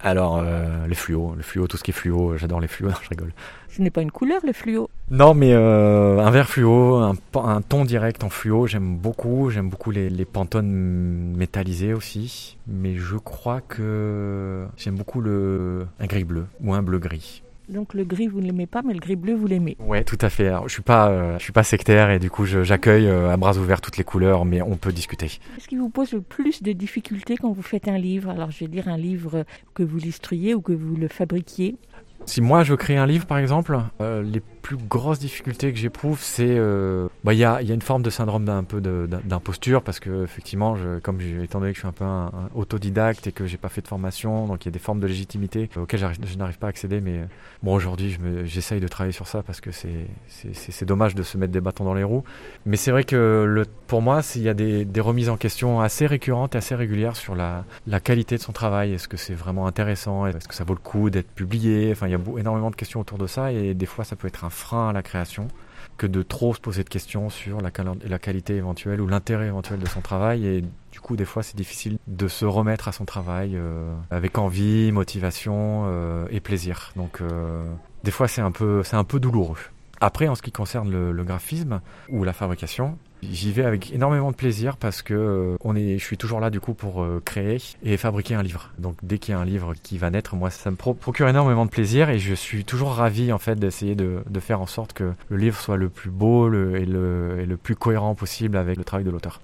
G: alors euh, les fluos, le fluo, tout ce qui est fluo, j'adore les fluos, non, je rigole.
A: Ce n'est pas une couleur, le fluo?
G: Non, mais euh, un vert fluo, un, ton direct en fluo, j'aime beaucoup. J'aime beaucoup les, les pantones métallisés aussi. Mais je crois que j'aime beaucoup le un gris bleu ou un bleu gris.
A: Donc le gris, vous ne l'aimez pas, mais le gris bleu, vous l'aimez.
G: Ouais, tout à fait. Alors, je suis pas, euh, je suis pas sectaire et du coup, j'accueille euh, à bras ouverts toutes les couleurs, mais on peut discuter.
A: Qu'est-ce qui vous pose le plus de difficultés quand vous faites un livre? Alors je vais dire un livre que vous l'illustriez ou que vous le fabriquiez.
G: Si moi je crée un livre par exemple, euh, les plus grosses difficultés que j'éprouve, c'est euh, bah il y a, y a une forme de syndrome d'un peu d'imposture parce que effectivement, comme étant donné que je suis un peu un, autodidacte et que j'ai pas fait de formation, donc il y a des formes de légitimité auxquelles je n'arrive pas à accéder. Mais euh, bon aujourd'hui, j'essaye de travailler sur ça parce que c'est dommage de se mettre des bâtons dans les roues. Mais c'est vrai que pour moi, il y a des, des remises en question assez récurrentes et assez régulières sur la, la qualité de son travail. Est-ce que c'est vraiment intéressant? Est-ce que ça vaut le coup d'être publié? Enfin, il y a énormément de questions autour de ça et des fois, ça peut être un frein à la création que de trop se poser de questions sur la, qualité éventuelle ou l'intérêt éventuel de son travail. Et du coup, des fois, c'est difficile de se remettre à son travail euh, avec envie, motivation euh, et plaisir. Donc, euh, des fois, c'est un peu, un peu douloureux. Après, en ce qui concerne le graphisme ou la fabrication, j'y vais avec énormément de plaisir parce que euh, on est, je suis toujours là du coup pour euh, créer et fabriquer un livre. Donc dès qu'il y a un livre qui va naître, moi ça me pro- procure énormément de plaisir et je suis toujours ravi en fait d'essayer de, faire en sorte que le livre soit le plus beau et, le, et le plus cohérent possible avec le travail de l'auteur.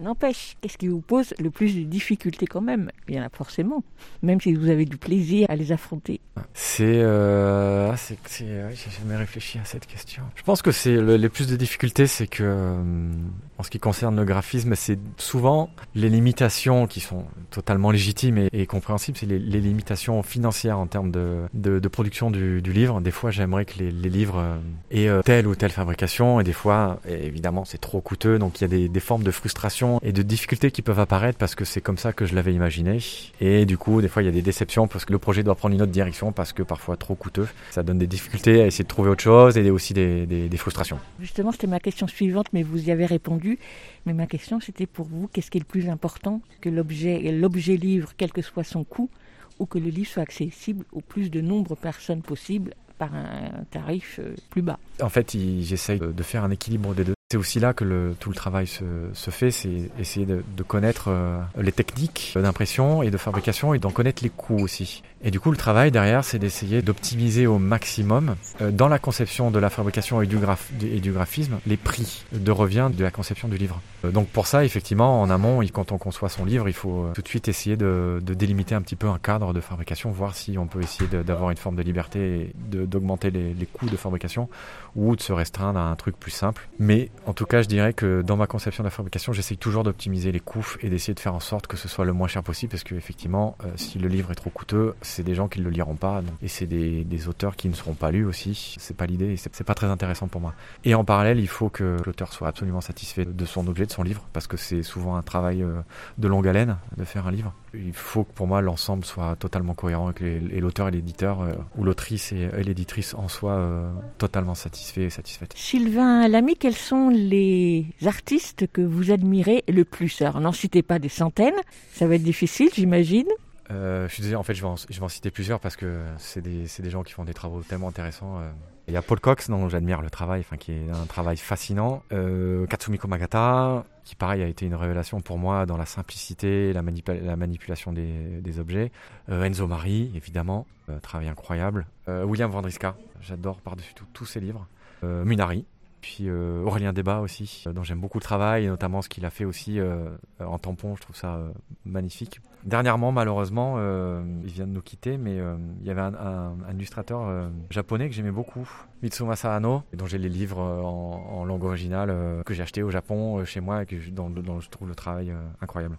A: N'empêche, qu'est-ce qui vous pose le plus de difficultés quand même? Il y en a forcément, même si vous avez du plaisir à les affronter.
G: C'est, euh, ah, c'est, j'ai jamais réfléchi à cette question. Je pense que c'est le- les plus de difficultés, c'est que euh, en ce qui concerne le graphisme, c'est souvent les limitations qui sont totalement légitimes et, compréhensibles, c'est les, limitations financières en termes de, production du, livre. Des fois, j'aimerais que les, livres euh, aient euh, telle ou telle fabrication, et des fois, évidemment, c'est trop coûteux, donc il y a des, formes de frustration et de difficultés qui peuvent apparaître parce que c'est comme ça que je l'avais imaginé. Et du coup, des fois, il y a des déceptions parce que le projet doit prendre une autre direction parce que parfois trop coûteux. Ça donne des difficultés à essayer de trouver autre chose et aussi des frustrations.
A: Justement, c'était ma question suivante, mais vous y avez répondu. Mais ma question, c'était pour vous, qu'est-ce qui est le plus important Que l'objet, l'objet livre, quel que soit son coût, ou que le livre soit accessible au plus de nombre de personnes possible par un tarif euh, plus bas?
G: En fait, j'essaye de faire un équilibre des deux. C'est aussi là que le, tout le travail se, se fait, c'est essayer de, de connaître euh, les techniques d'impression et de fabrication et d'en connaître les coûts aussi. Et du coup, le travail derrière, c'est d'essayer d'optimiser au maximum euh, dans la conception de la fabrication et du, et du graphisme les prix de revient de la conception du livre. Euh, donc pour ça, effectivement, en amont, quand on conçoit son livre, il faut tout de suite essayer de, de délimiter un petit peu un cadre de fabrication, voir si on peut essayer d'avoir une forme de liberté et d'augmenter les, les coûts de fabrication ou de se restreindre à un truc plus simple. Mais en tout cas, je dirais que dans ma conception de la fabrication, j'essaye toujours d'optimiser les coûts et d'essayer de faire en sorte que ce soit le moins cher possible parce que effectivement, euh, si le livre est trop coûteux, c'est des gens qui ne le liront pas et c'est des, auteurs qui ne seront pas lus aussi. C'est pas l'idée et c'est pas très intéressant pour moi. Et en parallèle, il faut que l'auteur soit absolument satisfait de son objet, de son livre parce que c'est souvent un travail euh, de longue haleine de faire un livre. Il faut que pour moi l'ensemble soit totalement cohérent et que l'auteur et l'éditeur euh, ou l'autrice et, et l'éditrice en soient euh, totalement satisfaits et satisfaites.
A: Sylvain Lamy, quels sont les artistes que vous admirez le plus? Alors, n'en citez pas des centaines, ça va être difficile, j'imagine.
G: Euh, je suis désolé, en fait, je vais en, citer plusieurs parce que c'est des, gens qui font des travaux tellement intéressants. euh. Il y a Paul Cox, dont j'admire le travail, enfin, qui est un travail fascinant. Euh, Katsumiko Magata, qui pareil a été une révélation pour moi dans la simplicité, la, la manipulation des, objets. Euh, Enzo Mari, évidemment, travail incroyable. William Vandriska, j'adore par-dessus tout tous ses livres. Munari, Puis euh, Aurélien Débat aussi, euh, dont j'aime beaucoup le travail, et notamment ce qu'il a fait aussi euh, en tampon, je trouve ça magnifique. Dernièrement, malheureusement, il vient de nous quitter, mais il y avait un, illustrateur japonais que j'aimais beaucoup, Mitsumasa Hano, et dont j'ai les livres en, langue originale que j'ai acheté au Japon, chez moi, et que je- je trouve le travail incroyable.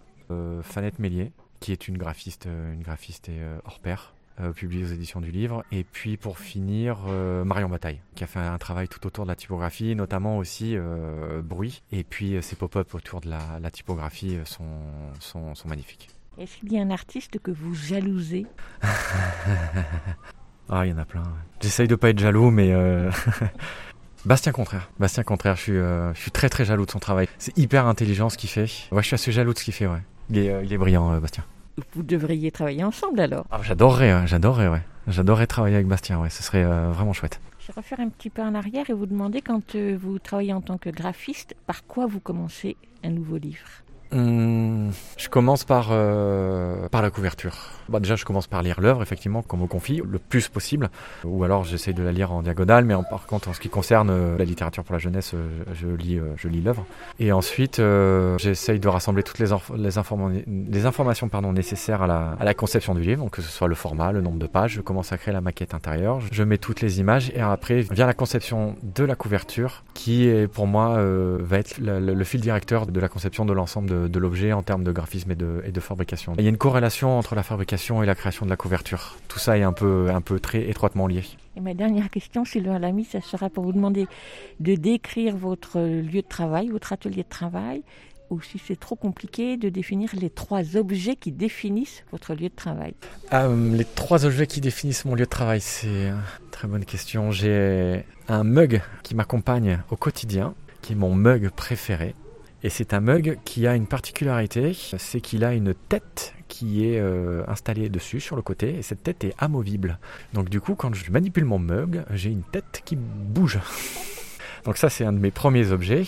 G: Fanette Mélier, qui est une graphiste, une graphiste et hors pair, euh, publiée aux éditions du livre. Et puis pour finir, euh, Marion Bataille, qui a fait un travail tout autour de la typographie, notamment aussi euh, bruit. Et puis ses pop-up autour de la, la typographie sont, sont, sont magnifiques.
A: Est-ce qu'il y a un artiste que vous jalousez?
G: Ah, il y en a plein. J'essaye de pas être jaloux, mais euh, Bastien Contraire. Bastien Contraire, je suis, euh, je suis très très jaloux de son travail. C'est hyper intelligent ce qu'il fait. Ouais, je suis assez jaloux de ce qu'il fait. Ouais. Il est, euh, il est brillant, Bastien.
A: Vous devriez travailler ensemble alors.
G: Ah, j'adorerais, ouais, j'adorerais, ouais. J'adorerais travailler avec Bastien. Ouais, ce serait euh, vraiment chouette.
A: Je vais refaire un petit peu en arrière et vous demander quand euh, vous travaillez en tant que graphiste, par quoi vous commencez un nouveau livre?
G: Hum, je commence par, euh, par la couverture. Bah, déjà, je commence par lire l'œuvre, effectivement, qu'on me confie, le plus possible. Ou alors, j'essaie de la lire en diagonale, mais par contre, en ce qui concerne euh, la littérature pour la jeunesse, euh, je lis, euh, je lis l'œuvre. Et ensuite, j'essaye de rassembler toutes les, inf- les, informa- les informations pardon, nécessaires à la, à la conception du livre, donc que ce soit le format, le nombre de pages. Je commence à créer la maquette intérieure, je mets toutes les images, et après vient la conception de la couverture, qui est pour moi va être le fil directeur de la conception de l'ensemble de, de l'objet en termes de graphisme et de, et de fabrication. Il y a une corrélation entre la fabrication et la création de la couverture. Tout ça est un peu, un peu très étroitement lié.
A: Et ma dernière question, Sylvain Lamy, ça sera pour vous demander de décrire votre lieu de travail, votre atelier de travail, ou si c'est trop compliqué, de définir les trois objets qui définissent votre lieu de travail.
G: Euh, les trois objets qui définissent mon lieu de travail, c'est une très bonne question. J'ai un mug qui m'accompagne au quotidien, qui est mon mug préféré. Et c'est un mug qui a une particularité, c'est qu'il a une tête qui est euh, installée dessus sur le côté et cette tête est amovible. Donc du coup, quand je manipule mon mug, j'ai une tête qui bouge. Donc ça, c'est un de mes premiers objets.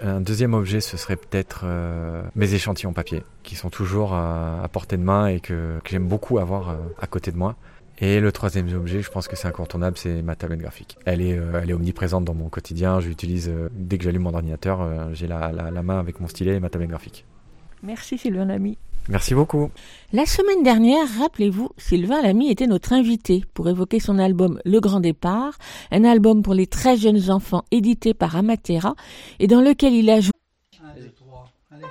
G: Un deuxième objet, ce serait peut-être euh, mes échantillons papier, qui sont toujours à, portée de main et que, que j'aime beaucoup avoir euh, à côté de moi. Et le troisième objet, je pense que c'est incontournable, c'est ma tablette graphique. Elle est, euh, elle est omniprésente dans mon quotidien. Je l'utilise euh, dès que j'allume mon ordinateur. euh, j'ai la, la, la main avec mon stylet et ma tablette graphique.
A: Merci Sylvain Lamy.
G: Merci beaucoup.
A: La semaine dernière, rappelez-vous, Sylvain Lamy était notre invité pour évoquer son album Le Grand Départ, un album pour les très jeunes enfants édité par Amatera et dans lequel il a joué
H: deux, trois, allez.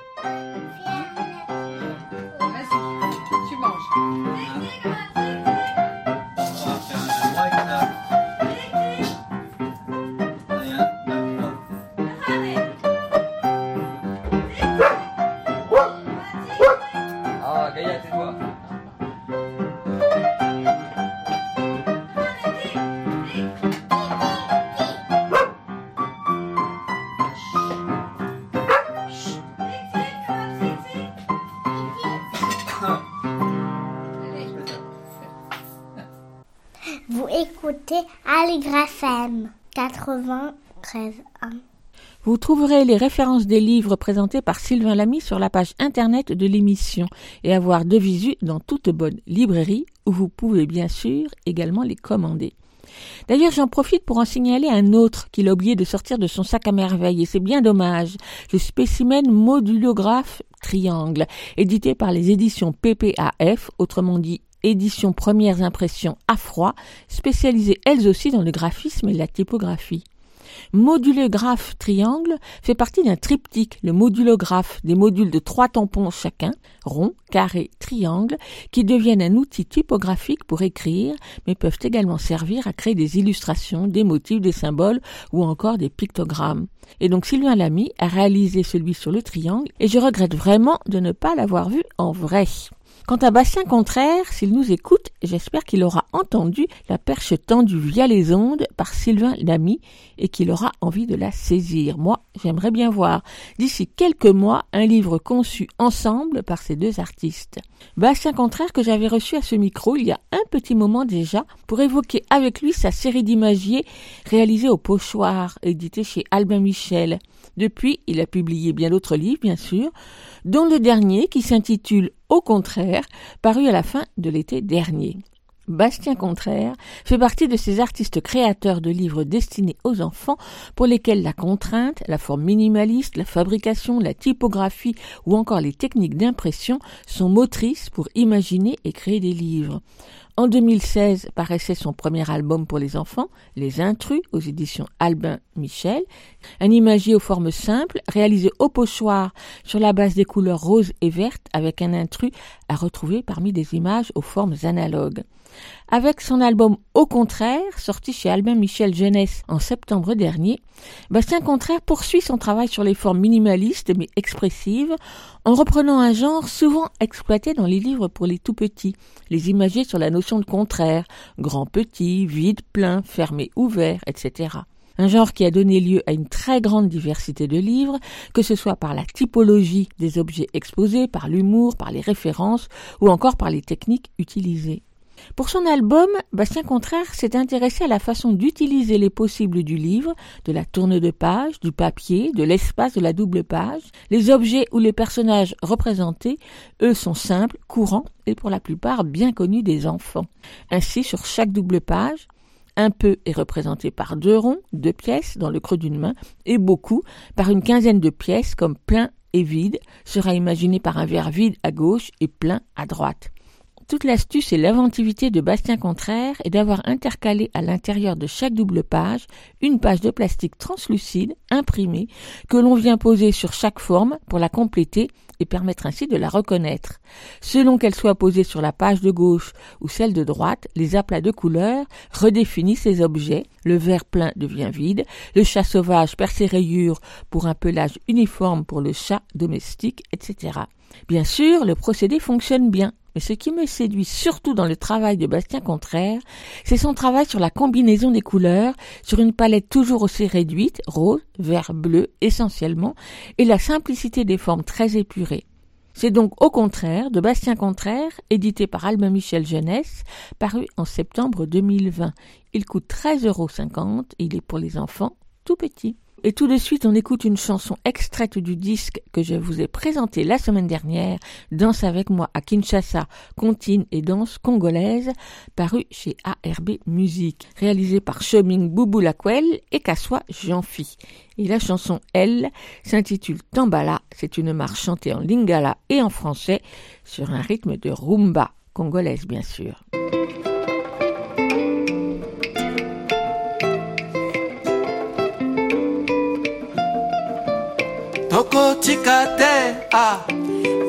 B: Écoutez Allegre FM 93
A: Vous trouverez les références des livres présentés par Sylvain Lamy sur la page internet de l'émission et avoir de visu dans toute bonne librairie où vous pouvez bien sûr également les commander. D'ailleurs, j'en profite pour en signaler un autre qu'il a oublié de sortir de son sac à merveille et c'est bien dommage. Le spécimen modulographe triangle, édité par les éditions PPAF, autrement dit éditions premières impressions à froid, spécialisées elles aussi dans le graphisme et la typographie. Modulographe triangle fait partie d'un triptyque, le modulographe, des modules de trois tampons chacun, rond, carré, triangle, qui deviennent un outil typographique pour écrire, mais peuvent également servir à créer des illustrations, des motifs, des symboles ou encore des pictogrammes. Et donc Sylvain Lamy a réalisé celui sur le triangle et je regrette vraiment de ne pas l'avoir vu en vrai. Quant à Bastien Contraire, s'il nous écoute, j'espère qu'il aura entendu la perche tendue via les ondes par Sylvain Lamy et qu'il aura envie de la saisir. Moi, j'aimerais bien voir, d'ici quelques mois, un livre conçu ensemble par ces deux artistes. Bastien Contraire que j'avais reçu à ce micro il y a un petit moment déjà pour évoquer avec lui sa série d'imagiers réalisée au pochoir, édité chez Albin Michel. Depuis, il a publié bien d'autres livres, bien sûr, dont le dernier qui s'intitule Au contraire, paru à la fin de l'été dernier. Bastien Contraire fait partie de ces artistes créateurs de livres destinés aux enfants pour lesquels la contrainte, la forme minimaliste, la fabrication, la typographie ou encore les techniques d'impression sont motrices pour imaginer et créer des livres. En 2016 paraissait son premier album pour les enfants, Les Intrus, aux éditions Albin Michel, un imagier aux formes simples, réalisé au pochoir sur la base des couleurs roses et vertes avec un intrus à retrouver parmi des images aux formes analogues. Avec son album Au contraire, sorti chez Albin Michel Jeunesse en septembre dernier, Bastien Contraire poursuit son travail sur les formes minimalistes mais expressives en reprenant un genre souvent exploité dans les livres pour les tout petits, les imagiers sur la notion de contraire, grand petit, vide plein, fermé ouvert, etc un genre qui a donné lieu à une très grande diversité de livres, que ce soit par la typologie des objets exposés, par l'humour, par les références ou encore par les techniques utilisées. Pour son album, Bastien Contraire s'est intéressé à la façon d'utiliser les possibles du livre, de la tourne de page, du papier, de l'espace de la double page. Les objets ou les personnages représentés, eux, sont simples, courants et pour la plupart bien connus des enfants. Ainsi, sur chaque double page, un peu est représenté par deux ronds, deux pièces dans le creux d'une main, et beaucoup par une quinzaine de pièces comme plein et vide sera imaginé par un verre vide à gauche et plein à droite. Toute l'astuce et l'inventivité de Bastien Contraire est d'avoir intercalé à l'intérieur de chaque double page une page de plastique translucide imprimée que l'on vient poser sur chaque forme pour la compléter et permettre ainsi de la reconnaître. Selon qu'elle soit posée sur la page de gauche ou celle de droite, les aplats de couleurs redéfinissent ces objets, le vert plein devient vide, le chat sauvage perd ses rayures pour un pelage uniforme pour le chat domestique, etc. Bien sûr, le procédé fonctionne bien mais ce qui me séduit surtout dans le travail de Bastien Contraire, c'est son travail sur la combinaison des couleurs, sur une palette toujours aussi réduite, rose, vert, bleu essentiellement, et la simplicité des formes très épurées. C'est donc au contraire de Bastien Contraire, édité par Albin Michel Jeunesse, paru en septembre 2020. Il coûte 13,50 euros et il est pour les enfants tout petits. Et tout de suite, on écoute une chanson extraite du disque que je vous ai présenté la semaine dernière, Danse avec moi à Kinshasa, Contine et danse congolaise, paru chez ARB Musique, réalisé par Choming Boubou Laquel et Kassoua Jeanfi. Et la chanson, elle, s'intitule Tambala. C'est une marche chantée en lingala et en français sur un rythme de rumba, congolaise bien sûr.
I: Tokotika te ah.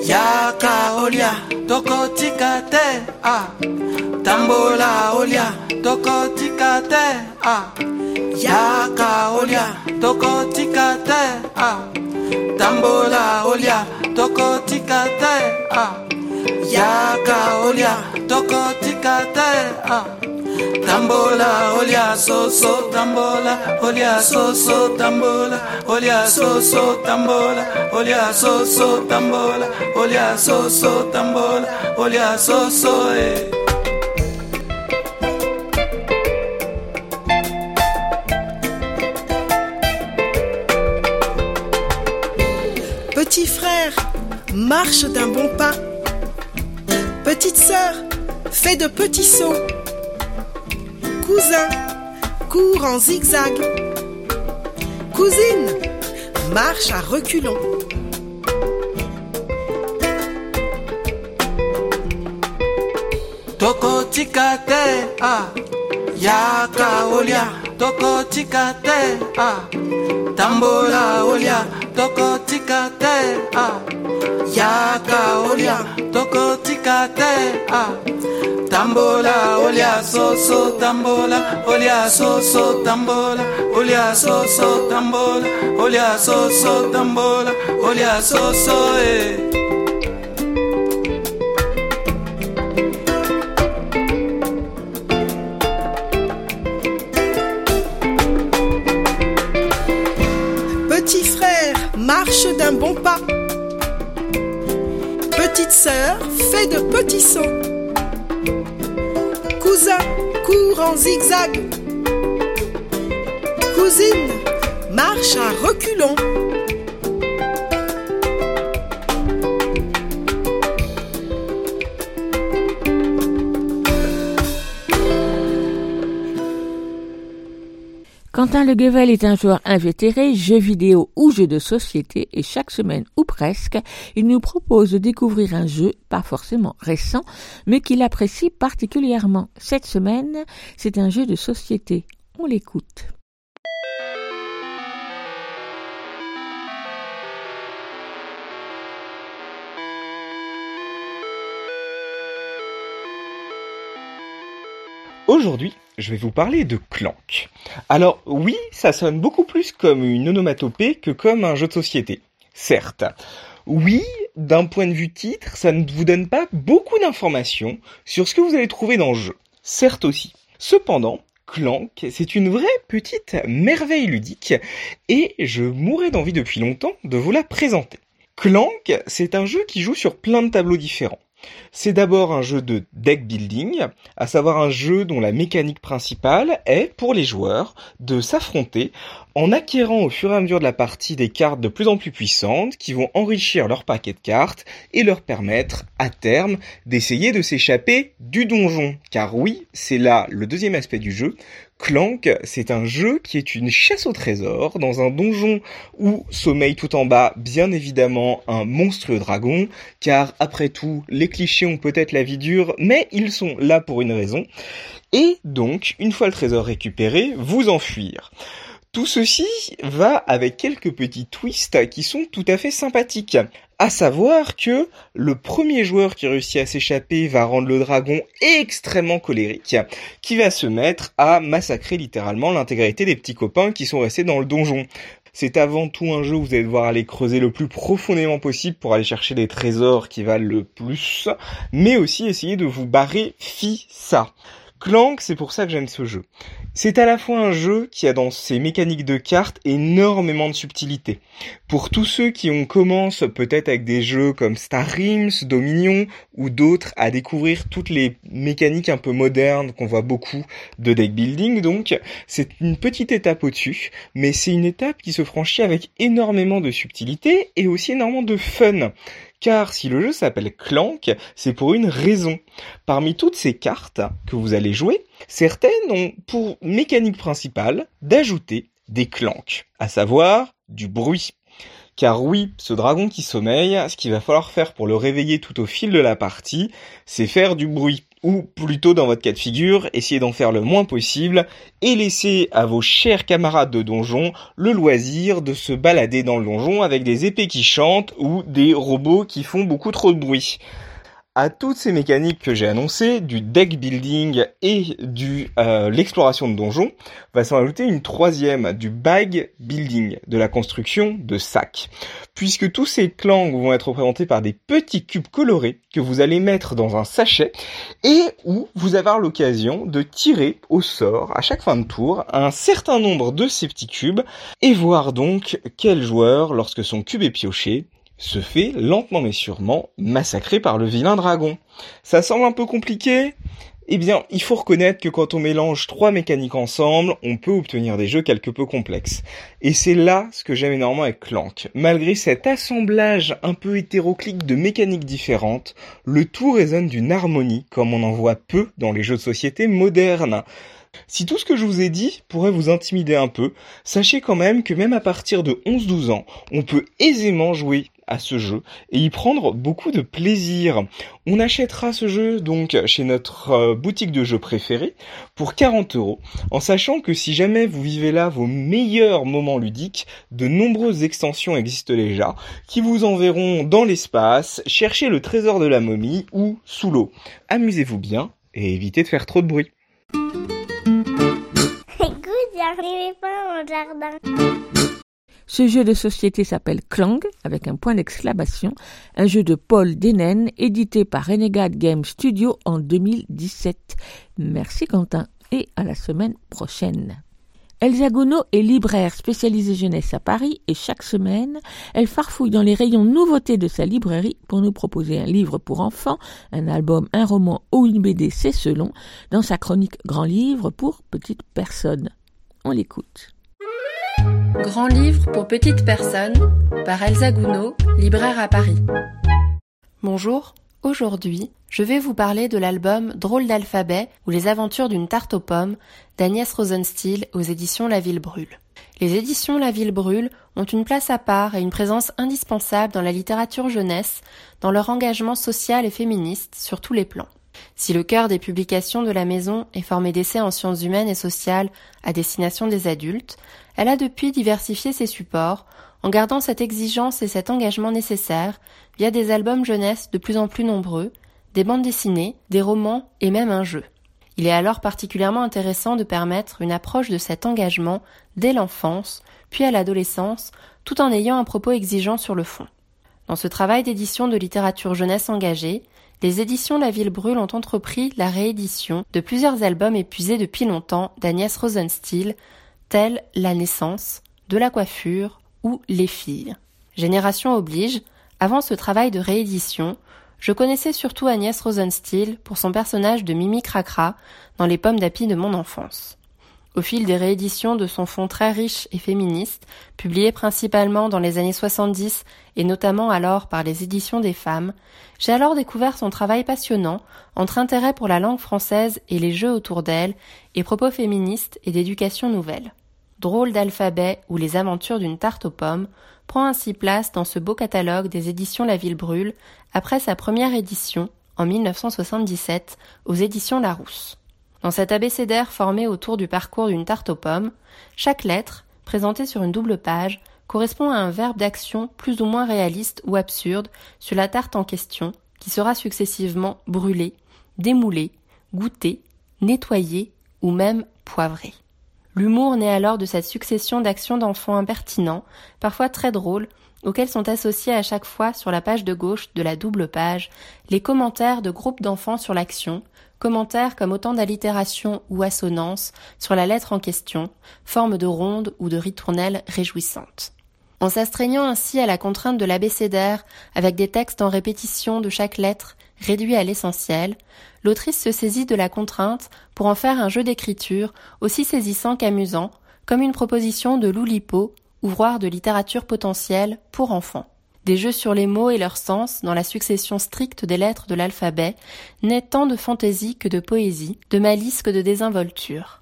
I: yaka olia tokotika te ah. tambola olia tokotika te ah. yaka olia tokotika te ah. tambola olia tokotika te ah. Yaka olia tokotika te ah. Tambola, olia soso, tambola, olia soso, tambola, olia soso, tambola, olia soso, tambola, olia soso, tambola, olia soso, eh.
J: Petit frère, marche d'un bon pas. Petite sœur, fais de petits sauts cousin, cours en zigzag. Cousine, marche à reculons.
I: Tokotika te ah yaka olia tokotika te ah tambola olia tokotika te ah yaka olia tokotika te ah tambola olia soso tambola olia soso tambola olia soso tambola olia soso tambola olia soso eh
J: Petit frère, marche d'un bon pas. Petite sœur, fais de petits sauts. Cousin, cours en zigzag. Cousine, marche à reculons.
A: Quentin Le Guevel est un joueur invétéré, jeux vidéo ou jeux de société, et chaque semaine ou presque, il nous propose de découvrir un jeu, pas forcément récent, mais qu'il apprécie particulièrement. Cette semaine, c'est un jeu de société. On l'écoute.
K: Aujourd'hui, je vais vous parler de Clank. Alors oui, ça sonne beaucoup plus comme une onomatopée que comme un jeu de société. Certes. Oui, d'un point de vue titre, ça ne vous donne pas beaucoup d'informations sur ce que vous allez trouver dans le jeu. Certes aussi. Cependant, Clank, c'est une vraie petite merveille ludique et je mourrais d'envie depuis longtemps de vous la présenter. Clank, c'est un jeu qui joue sur plein de tableaux différents. C'est d'abord un jeu de deck building, à savoir un jeu dont la mécanique principale est, pour les joueurs, de s'affronter en acquérant au fur et à mesure de la partie des cartes de plus en plus puissantes qui vont enrichir leur paquet de cartes et leur permettre, à terme, d'essayer de s'échapper du donjon. Car oui, c'est là le deuxième aspect du jeu, Clank, c'est un jeu qui est une chasse au trésor dans un donjon où sommeille tout en bas, bien évidemment, un monstrueux dragon, car après tout, les clichés ont peut-être la vie dure, mais ils sont là pour une raison. Et donc, une fois le trésor récupéré, vous enfuir. Tout ceci va avec quelques petits twists qui sont tout à fait sympathiques. À savoir que le premier joueur qui réussit à s'échapper va rendre le dragon extrêmement colérique, qui va se mettre à massacrer littéralement l'intégralité des petits copains qui sont restés dans le donjon. C'est avant tout un jeu où vous allez devoir aller creuser le plus profondément possible pour aller chercher les trésors qui valent le plus, mais aussi essayer de vous barrer fi ça. Clank, c'est pour ça que j'aime ce jeu. C'est à la fois un jeu qui a dans ses mécaniques de cartes énormément de subtilité. Pour tous ceux qui ont commencé peut-être avec des jeux comme Star Realms, Dominion ou d'autres à découvrir toutes les mécaniques un peu modernes qu'on voit beaucoup de deck building, donc c'est une petite étape au-dessus, mais c'est une étape qui se franchit avec énormément de subtilité et aussi énormément de fun car si le jeu s'appelle Clank, c'est pour une raison. Parmi toutes ces cartes que vous allez jouer, certaines ont pour mécanique principale d'ajouter des clanks, à savoir du bruit. Car oui, ce dragon qui sommeille, ce qu'il va falloir faire pour le réveiller tout au fil de la partie, c'est faire du bruit ou plutôt dans votre cas de figure, essayez d'en faire le moins possible et laissez à vos chers camarades de donjon le loisir de se balader dans le donjon avec des épées qui chantent ou des robots qui font beaucoup trop de bruit à toutes ces mécaniques que j'ai annoncées, du deck building et du euh, l'exploration de donjons, va s'en ajouter une troisième, du bag building, de la construction de sacs. Puisque tous ces clans vont être représentés par des petits cubes colorés que vous allez mettre dans un sachet et où vous avez l'occasion de tirer au sort à chaque fin de tour un certain nombre de ces petits cubes et voir donc quel joueur, lorsque son cube est pioché, se fait lentement mais sûrement massacrer par le vilain dragon. Ça semble un peu compliqué Eh bien, il faut reconnaître que quand on mélange trois mécaniques ensemble, on peut obtenir des jeux quelque peu complexes. Et c'est là ce que j'aime énormément avec Clank. Malgré cet assemblage un peu hétéroclite de mécaniques différentes, le tout résonne d'une harmonie comme on en voit peu dans les jeux de société modernes. Si tout ce que je vous ai dit pourrait vous intimider un peu, sachez quand même que même à partir de 11-12 ans, on peut aisément jouer à ce jeu et y prendre beaucoup de plaisir. On achètera ce jeu donc chez notre euh, boutique de jeux préférée pour 40 euros, en sachant que si jamais vous vivez là vos meilleurs moments ludiques, de nombreuses extensions existent déjà qui vous enverront dans l'espace, chercher le trésor de la momie ou sous l'eau. Amusez-vous bien et évitez de faire trop de bruit.
B: Écoute, pas jardin.
A: Ce jeu de société s'appelle Clang, avec un point d'exclamation, un jeu de Paul Denen, édité par Renegade Game Studio en 2017. Merci Quentin, et à la semaine prochaine. Elsa Gounod est libraire spécialisée jeunesse à Paris et chaque semaine, elle farfouille dans les rayons nouveautés de sa librairie pour nous proposer un livre pour enfants, un album, un roman ou une BD, c'est selon, dans sa chronique Grand Livre pour petites personnes. On l'écoute.
L: Grand livre pour petites personnes par Elsa Gounod, libraire à Paris. Bonjour, aujourd'hui je vais vous parler de l'album Drôle d'alphabet ou les aventures d'une tarte aux pommes d'Agnès Rosenstiel aux éditions La Ville Brûle. Les éditions La Ville Brûle ont une place à part et une présence indispensable dans la littérature jeunesse, dans leur engagement social et féministe sur tous les plans. Si le cœur des publications de la maison est formé d'essais en sciences humaines et sociales à destination des adultes, elle a depuis diversifié ses supports en gardant cette exigence et cet engagement nécessaires via des albums jeunesse de plus en plus nombreux, des bandes dessinées, des romans et même un jeu. Il est alors particulièrement intéressant de permettre une approche de cet engagement dès l'enfance, puis à l'adolescence, tout en ayant un propos exigeant sur le fond. Dans ce travail d'édition de littérature jeunesse engagée, les éditions La Ville Brûle ont entrepris la réédition de plusieurs albums épuisés depuis longtemps d'Agnès Rosenstiel, La naissance, De la coiffure ou Les filles? Génération oblige, avant ce travail de réédition, je connaissais surtout Agnès Rosenstiel pour son personnage de Mimi Cracra dans Les pommes d'api de mon enfance. Au fil des rééditions de son fond très riche et féministe, publiées principalement dans les années 70 et notamment alors par les éditions des femmes, j'ai alors découvert son travail passionnant entre intérêt pour la langue française et les jeux autour d'elle et propos féministes et d'éducation nouvelle. Drôle d'alphabet ou les aventures d'une tarte aux pommes prend ainsi place dans ce beau catalogue des éditions La Ville Brûle après sa première édition en 1977 aux éditions Larousse. Dans cet abécédaire formé autour du parcours d'une tarte aux pommes, chaque lettre, présentée sur une double page, correspond à un verbe d'action plus ou moins réaliste ou absurde sur la tarte en question, qui sera successivement brûlée, démoulée, goûtée, nettoyée ou même poivrée. L'humour naît alors de cette succession d'actions d'enfants impertinents, parfois très drôles, auxquels sont associés à chaque fois sur la page de gauche de la double page les commentaires de groupes d'enfants sur l'action, commentaires comme autant d'allitérations ou assonances sur la lettre en question, forme de ronde ou de ritournelle réjouissante. En s'astreignant ainsi à la contrainte de l'abécédaire, avec des textes en répétition de chaque lettre, réduits à l'essentiel, l'autrice se saisit de la contrainte pour en faire un jeu d'écriture aussi saisissant qu'amusant, comme une proposition de Loulipo, ouvroir de littérature potentielle pour enfants. Des jeux sur les mots et leur sens dans la succession stricte des lettres de l'alphabet naît tant de fantaisie que de poésie, de malice que de désinvolture.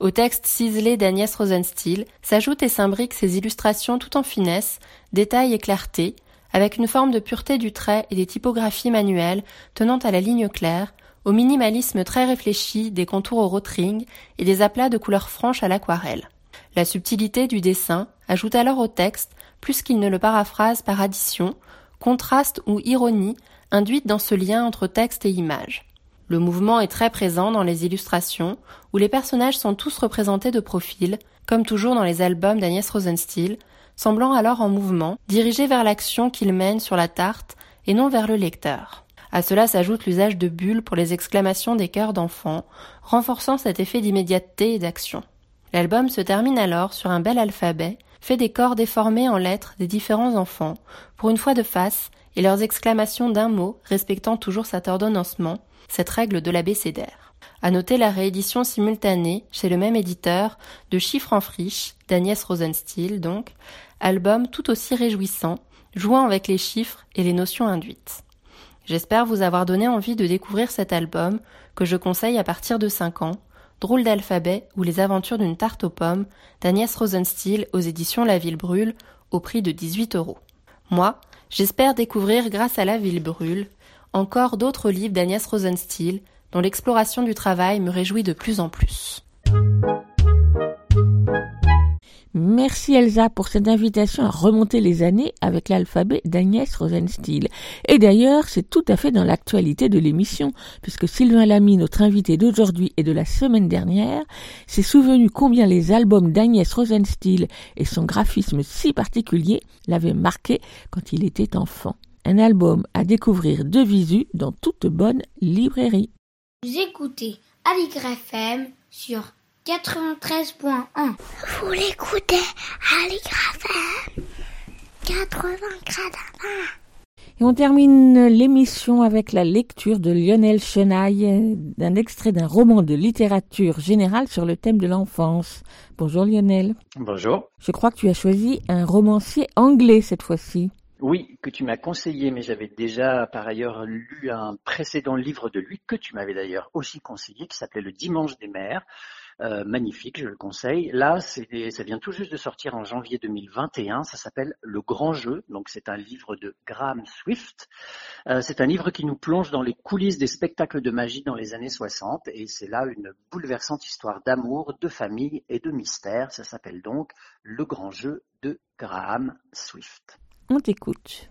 L: Au texte ciselé d'Agnès Rosenstiel s'ajoutent et s'imbriquent ces illustrations tout en finesse, détail et clarté, avec une forme de pureté du trait et des typographies manuelles tenant à la ligne claire, au minimalisme très réfléchi des contours au rotring et des aplats de couleurs franches à l'aquarelle. La subtilité du dessin ajoute alors au texte plus qu'il ne le paraphrase par addition, contraste ou ironie induite dans ce lien entre texte et image. Le mouvement est très présent dans les illustrations, où les personnages sont tous représentés de profil, comme toujours dans les albums d'Agnès Rosenstiel, semblant alors en mouvement, dirigés vers l'action qu'ils mènent sur la tarte et non vers le lecteur. À cela s'ajoute l'usage de bulles pour les exclamations des cœurs d'enfants, renforçant cet effet d'immédiateté et d'action. L'album se termine alors sur un bel alphabet, fait des corps déformés en lettres des différents enfants, pour une fois de face, et leurs exclamations d'un mot respectant toujours cet ordonnancement, cette règle de l'abécédaire. À noter la réédition simultanée, chez le même éditeur, de Chiffres en friche, d'Agnès Rosenstiel donc, album tout aussi réjouissant, jouant avec les chiffres et les notions induites. J'espère vous avoir donné envie de découvrir cet album, que je conseille à partir de 5 ans, Drôle d'alphabet ou Les aventures d'une tarte aux pommes d'Agnès Rosenstiel aux éditions La Ville Brûle au prix de 18 euros. Moi, j'espère découvrir grâce à La Ville Brûle encore d'autres livres d'Agnès Rosenstiel dont l'exploration du travail me réjouit de plus en plus.
A: Merci Elsa pour cette invitation à remonter les années avec l'alphabet d'Agnès Rosenstiel. Et d'ailleurs, c'est tout à fait dans l'actualité de l'émission, puisque Sylvain Lamy, notre invité d'aujourd'hui et de la semaine dernière, s'est souvenu combien les albums d'Agnès Rosenstiel et son graphisme si particulier l'avaient marqué quand il était enfant. Un album à découvrir de visu dans toute bonne librairie.
B: Vous écoutez sur 93.1.
M: Vous l'écoutez à FM 80
A: Et on termine l'émission avec la lecture de Lionel Chenaille d'un extrait d'un roman de littérature générale sur le thème de l'enfance. Bonjour Lionel.
N: Bonjour.
A: Je crois que tu as choisi un romancier anglais cette fois-ci.
N: Oui, que tu m'as conseillé, mais j'avais déjà par ailleurs lu un précédent livre de lui que tu m'avais d'ailleurs aussi conseillé, qui s'appelait Le Dimanche des Mers. Euh, magnifique, je le conseille. Là, ça vient tout juste de sortir en janvier 2021. Ça s'appelle Le Grand Jeu. Donc, c'est un livre de Graham Swift. Euh, c'est un livre qui nous plonge dans les coulisses des spectacles de magie dans les années 60. Et c'est là une bouleversante histoire d'amour, de famille et de mystère. Ça s'appelle donc Le Grand Jeu de Graham Swift.
A: On t'écoute.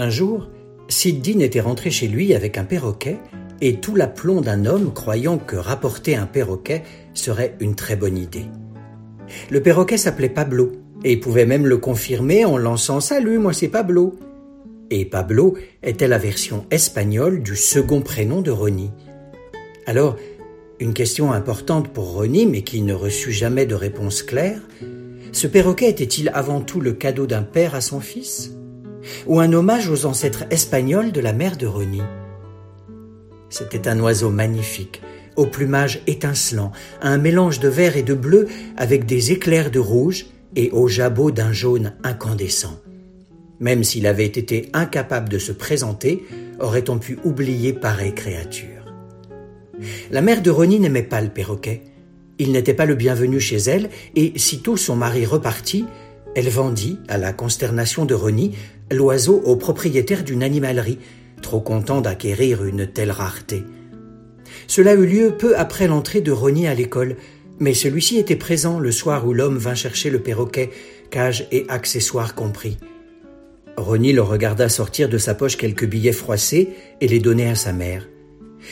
O: Un jour, Sid Dean était rentré chez lui avec un perroquet et tout l'aplomb d'un homme croyant que rapporter un perroquet serait une très bonne idée. Le perroquet s'appelait Pablo et pouvait même le confirmer en lançant Salut, moi c'est Pablo. Et Pablo était la version espagnole du second prénom de Ronnie. Alors, une question importante pour Ronnie, mais qui ne reçut jamais de réponse claire, ce perroquet était-il avant tout le cadeau d'un père à son fils? Ou un hommage aux ancêtres espagnols de la mère de Ronnie. C'était un oiseau magnifique, au plumage étincelant, un mélange de vert et de bleu avec des éclairs de rouge et au jabot d'un jaune incandescent. Même s'il avait été incapable de se présenter, aurait-on pu oublier pareille créature. La mère de Ronnie n'aimait pas le perroquet. Il n'était pas le bienvenu chez elle, et sitôt son mari repartit, elle vendit, à la consternation de Ronnie, l'oiseau au propriétaire d'une animalerie, trop content d'acquérir une telle rareté. Cela eut lieu peu après l'entrée de Ronnie à l'école, mais celui-ci était présent le soir où l'homme vint chercher le perroquet, cage et accessoires compris. Ronnie le regarda sortir de sa poche quelques billets froissés et les donner à sa mère.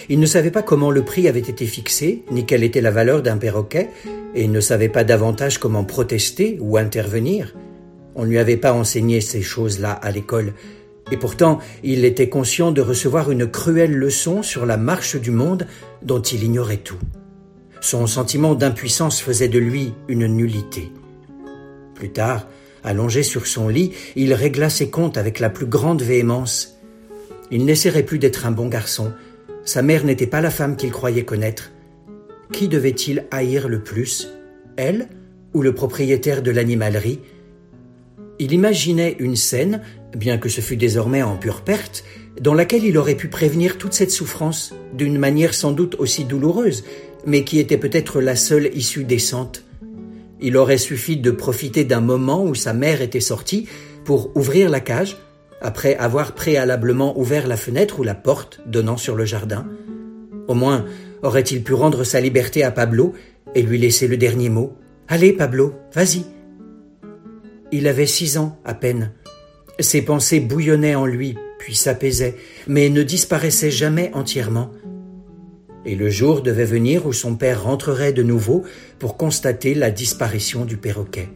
O: Il ne savait pas comment le prix avait été fixé, ni quelle était la valeur d'un perroquet, et il ne savait pas davantage comment protester ou intervenir. On ne lui avait pas enseigné ces choses-là à l'école, et pourtant il était conscient de recevoir une cruelle leçon sur la marche du monde dont il ignorait tout. Son sentiment d'impuissance faisait de lui une nullité. Plus tard, allongé sur son lit, il régla ses comptes avec la plus grande véhémence. Il n'essaierait plus d'être un bon garçon. Sa mère n'était pas la femme qu'il croyait connaître. Qui devait-il haïr le plus Elle ou le propriétaire de l'animalerie? Il imaginait une scène, bien que ce fût désormais en pure perte, dans laquelle il aurait pu prévenir toute cette souffrance, d'une manière sans doute aussi douloureuse, mais qui était peut-être la seule issue décente. Il aurait suffi de profiter d'un moment où sa mère était sortie pour ouvrir la cage, après avoir préalablement ouvert la fenêtre ou la porte donnant sur le jardin. Au moins, aurait-il pu rendre sa liberté à Pablo et lui laisser le dernier mot. Allez, Pablo, vas-y. Il avait six ans à peine. Ses pensées bouillonnaient en lui, puis s'apaisaient, mais ne disparaissaient jamais entièrement. Et le jour devait venir où son père rentrerait de nouveau pour constater la disparition du perroquet.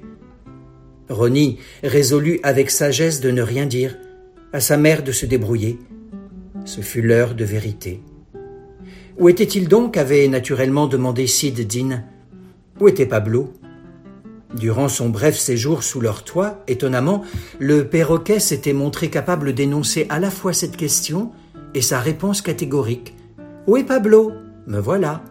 O: Ronnie résolut avec sagesse de ne rien dire, à sa mère de se débrouiller. Ce fut l'heure de vérité. Où était-il donc avait naturellement demandé Sid Dean. Où était Pablo? Durant son bref séjour sous leur toit, étonnamment, le perroquet s'était montré capable d'énoncer à la fois cette question et sa réponse catégorique. Où est Pablo? Me voilà.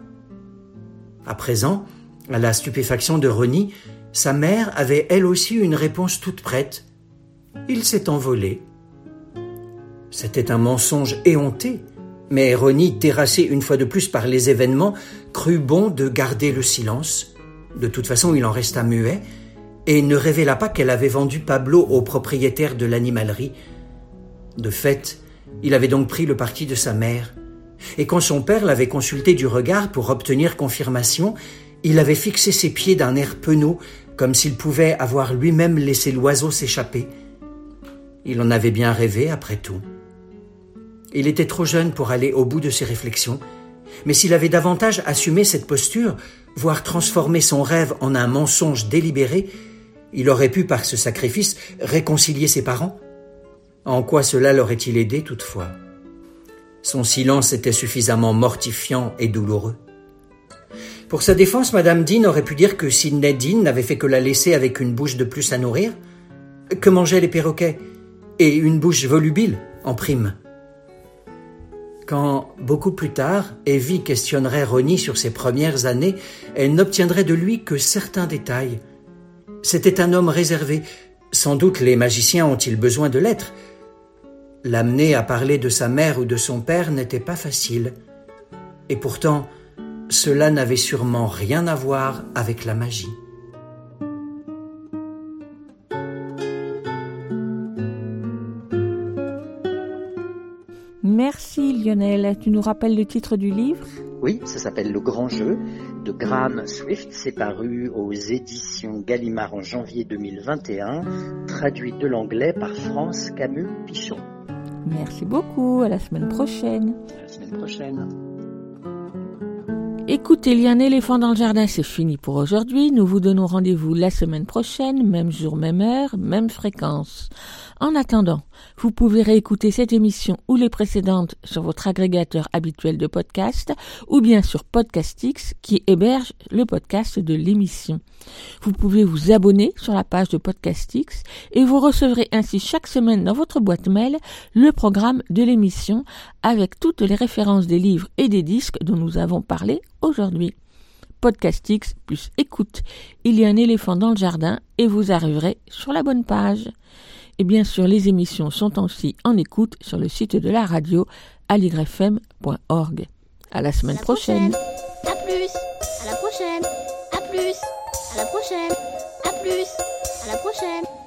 O: À présent, à la stupéfaction de Ronnie, sa mère avait elle aussi une réponse toute prête. Il s'est envolé. C'était un mensonge éhonté, mais Ronnie, terrassé une fois de plus par les événements, crut bon de garder le silence. De toute façon, il en resta muet et ne révéla pas qu'elle avait vendu Pablo au propriétaire de l'animalerie. De fait, il avait donc pris le parti de sa mère. Et quand son père l'avait consulté du regard pour obtenir confirmation, il avait fixé ses pieds d'un air penaud, comme s'il pouvait avoir lui-même laissé l'oiseau s'échapper. Il en avait bien rêvé, après tout. Il était trop jeune pour aller au bout de ses réflexions, mais s'il avait davantage assumé cette posture, voire transformé son rêve en un mensonge délibéré, il aurait pu, par ce sacrifice, réconcilier ses parents. En quoi cela l'aurait-il aidé toutefois? Son silence était suffisamment mortifiant et douloureux. Pour sa défense, Madame Dean aurait pu dire que Sidney Dean n'avait fait que la laisser avec une bouche de plus à nourrir. Que mangeaient les perroquets? Et une bouche volubile en prime. Quand, beaucoup plus tard, Evie questionnerait Ronnie sur ses premières années, elle n'obtiendrait de lui que certains détails. C'était un homme réservé. Sans doute les magiciens ont-ils besoin de l'être. L'amener à parler de sa mère ou de son père n'était pas facile. Et pourtant, cela n'avait sûrement rien à voir avec la magie.
A: Lionel. Tu nous rappelles le titre du livre?
N: Oui, ça s'appelle Le Grand Jeu de Graham Swift. C'est paru aux éditions Gallimard en janvier 2021, traduit de l'anglais par France Camus Pichon.
A: Merci beaucoup. À la semaine prochaine.
N: À la semaine prochaine.
A: Écoutez, il y a un éléphant dans le jardin, c'est fini pour aujourd'hui. Nous vous donnons rendez-vous la semaine prochaine, même jour, même heure, même fréquence. En attendant, vous pouvez réécouter cette émission ou les précédentes sur votre agrégateur habituel de podcast ou bien sur Podcastix qui héberge le podcast de l'émission. Vous pouvez vous abonner sur la page de Podcastix et vous recevrez ainsi chaque semaine dans votre boîte mail le programme de l'émission avec toutes les références des livres et des disques dont nous avons parlé aujourd'hui. Podcastix plus écoute. Il y a un éléphant dans le jardin et vous arriverez sur la bonne page. Et bien sûr, les émissions sont aussi en écoute sur le site de la radio aligrefm.org. À la semaine
B: À la
A: prochaine.
B: À plus. À la prochaine. À plus. À la prochaine. À plus. À la prochaine.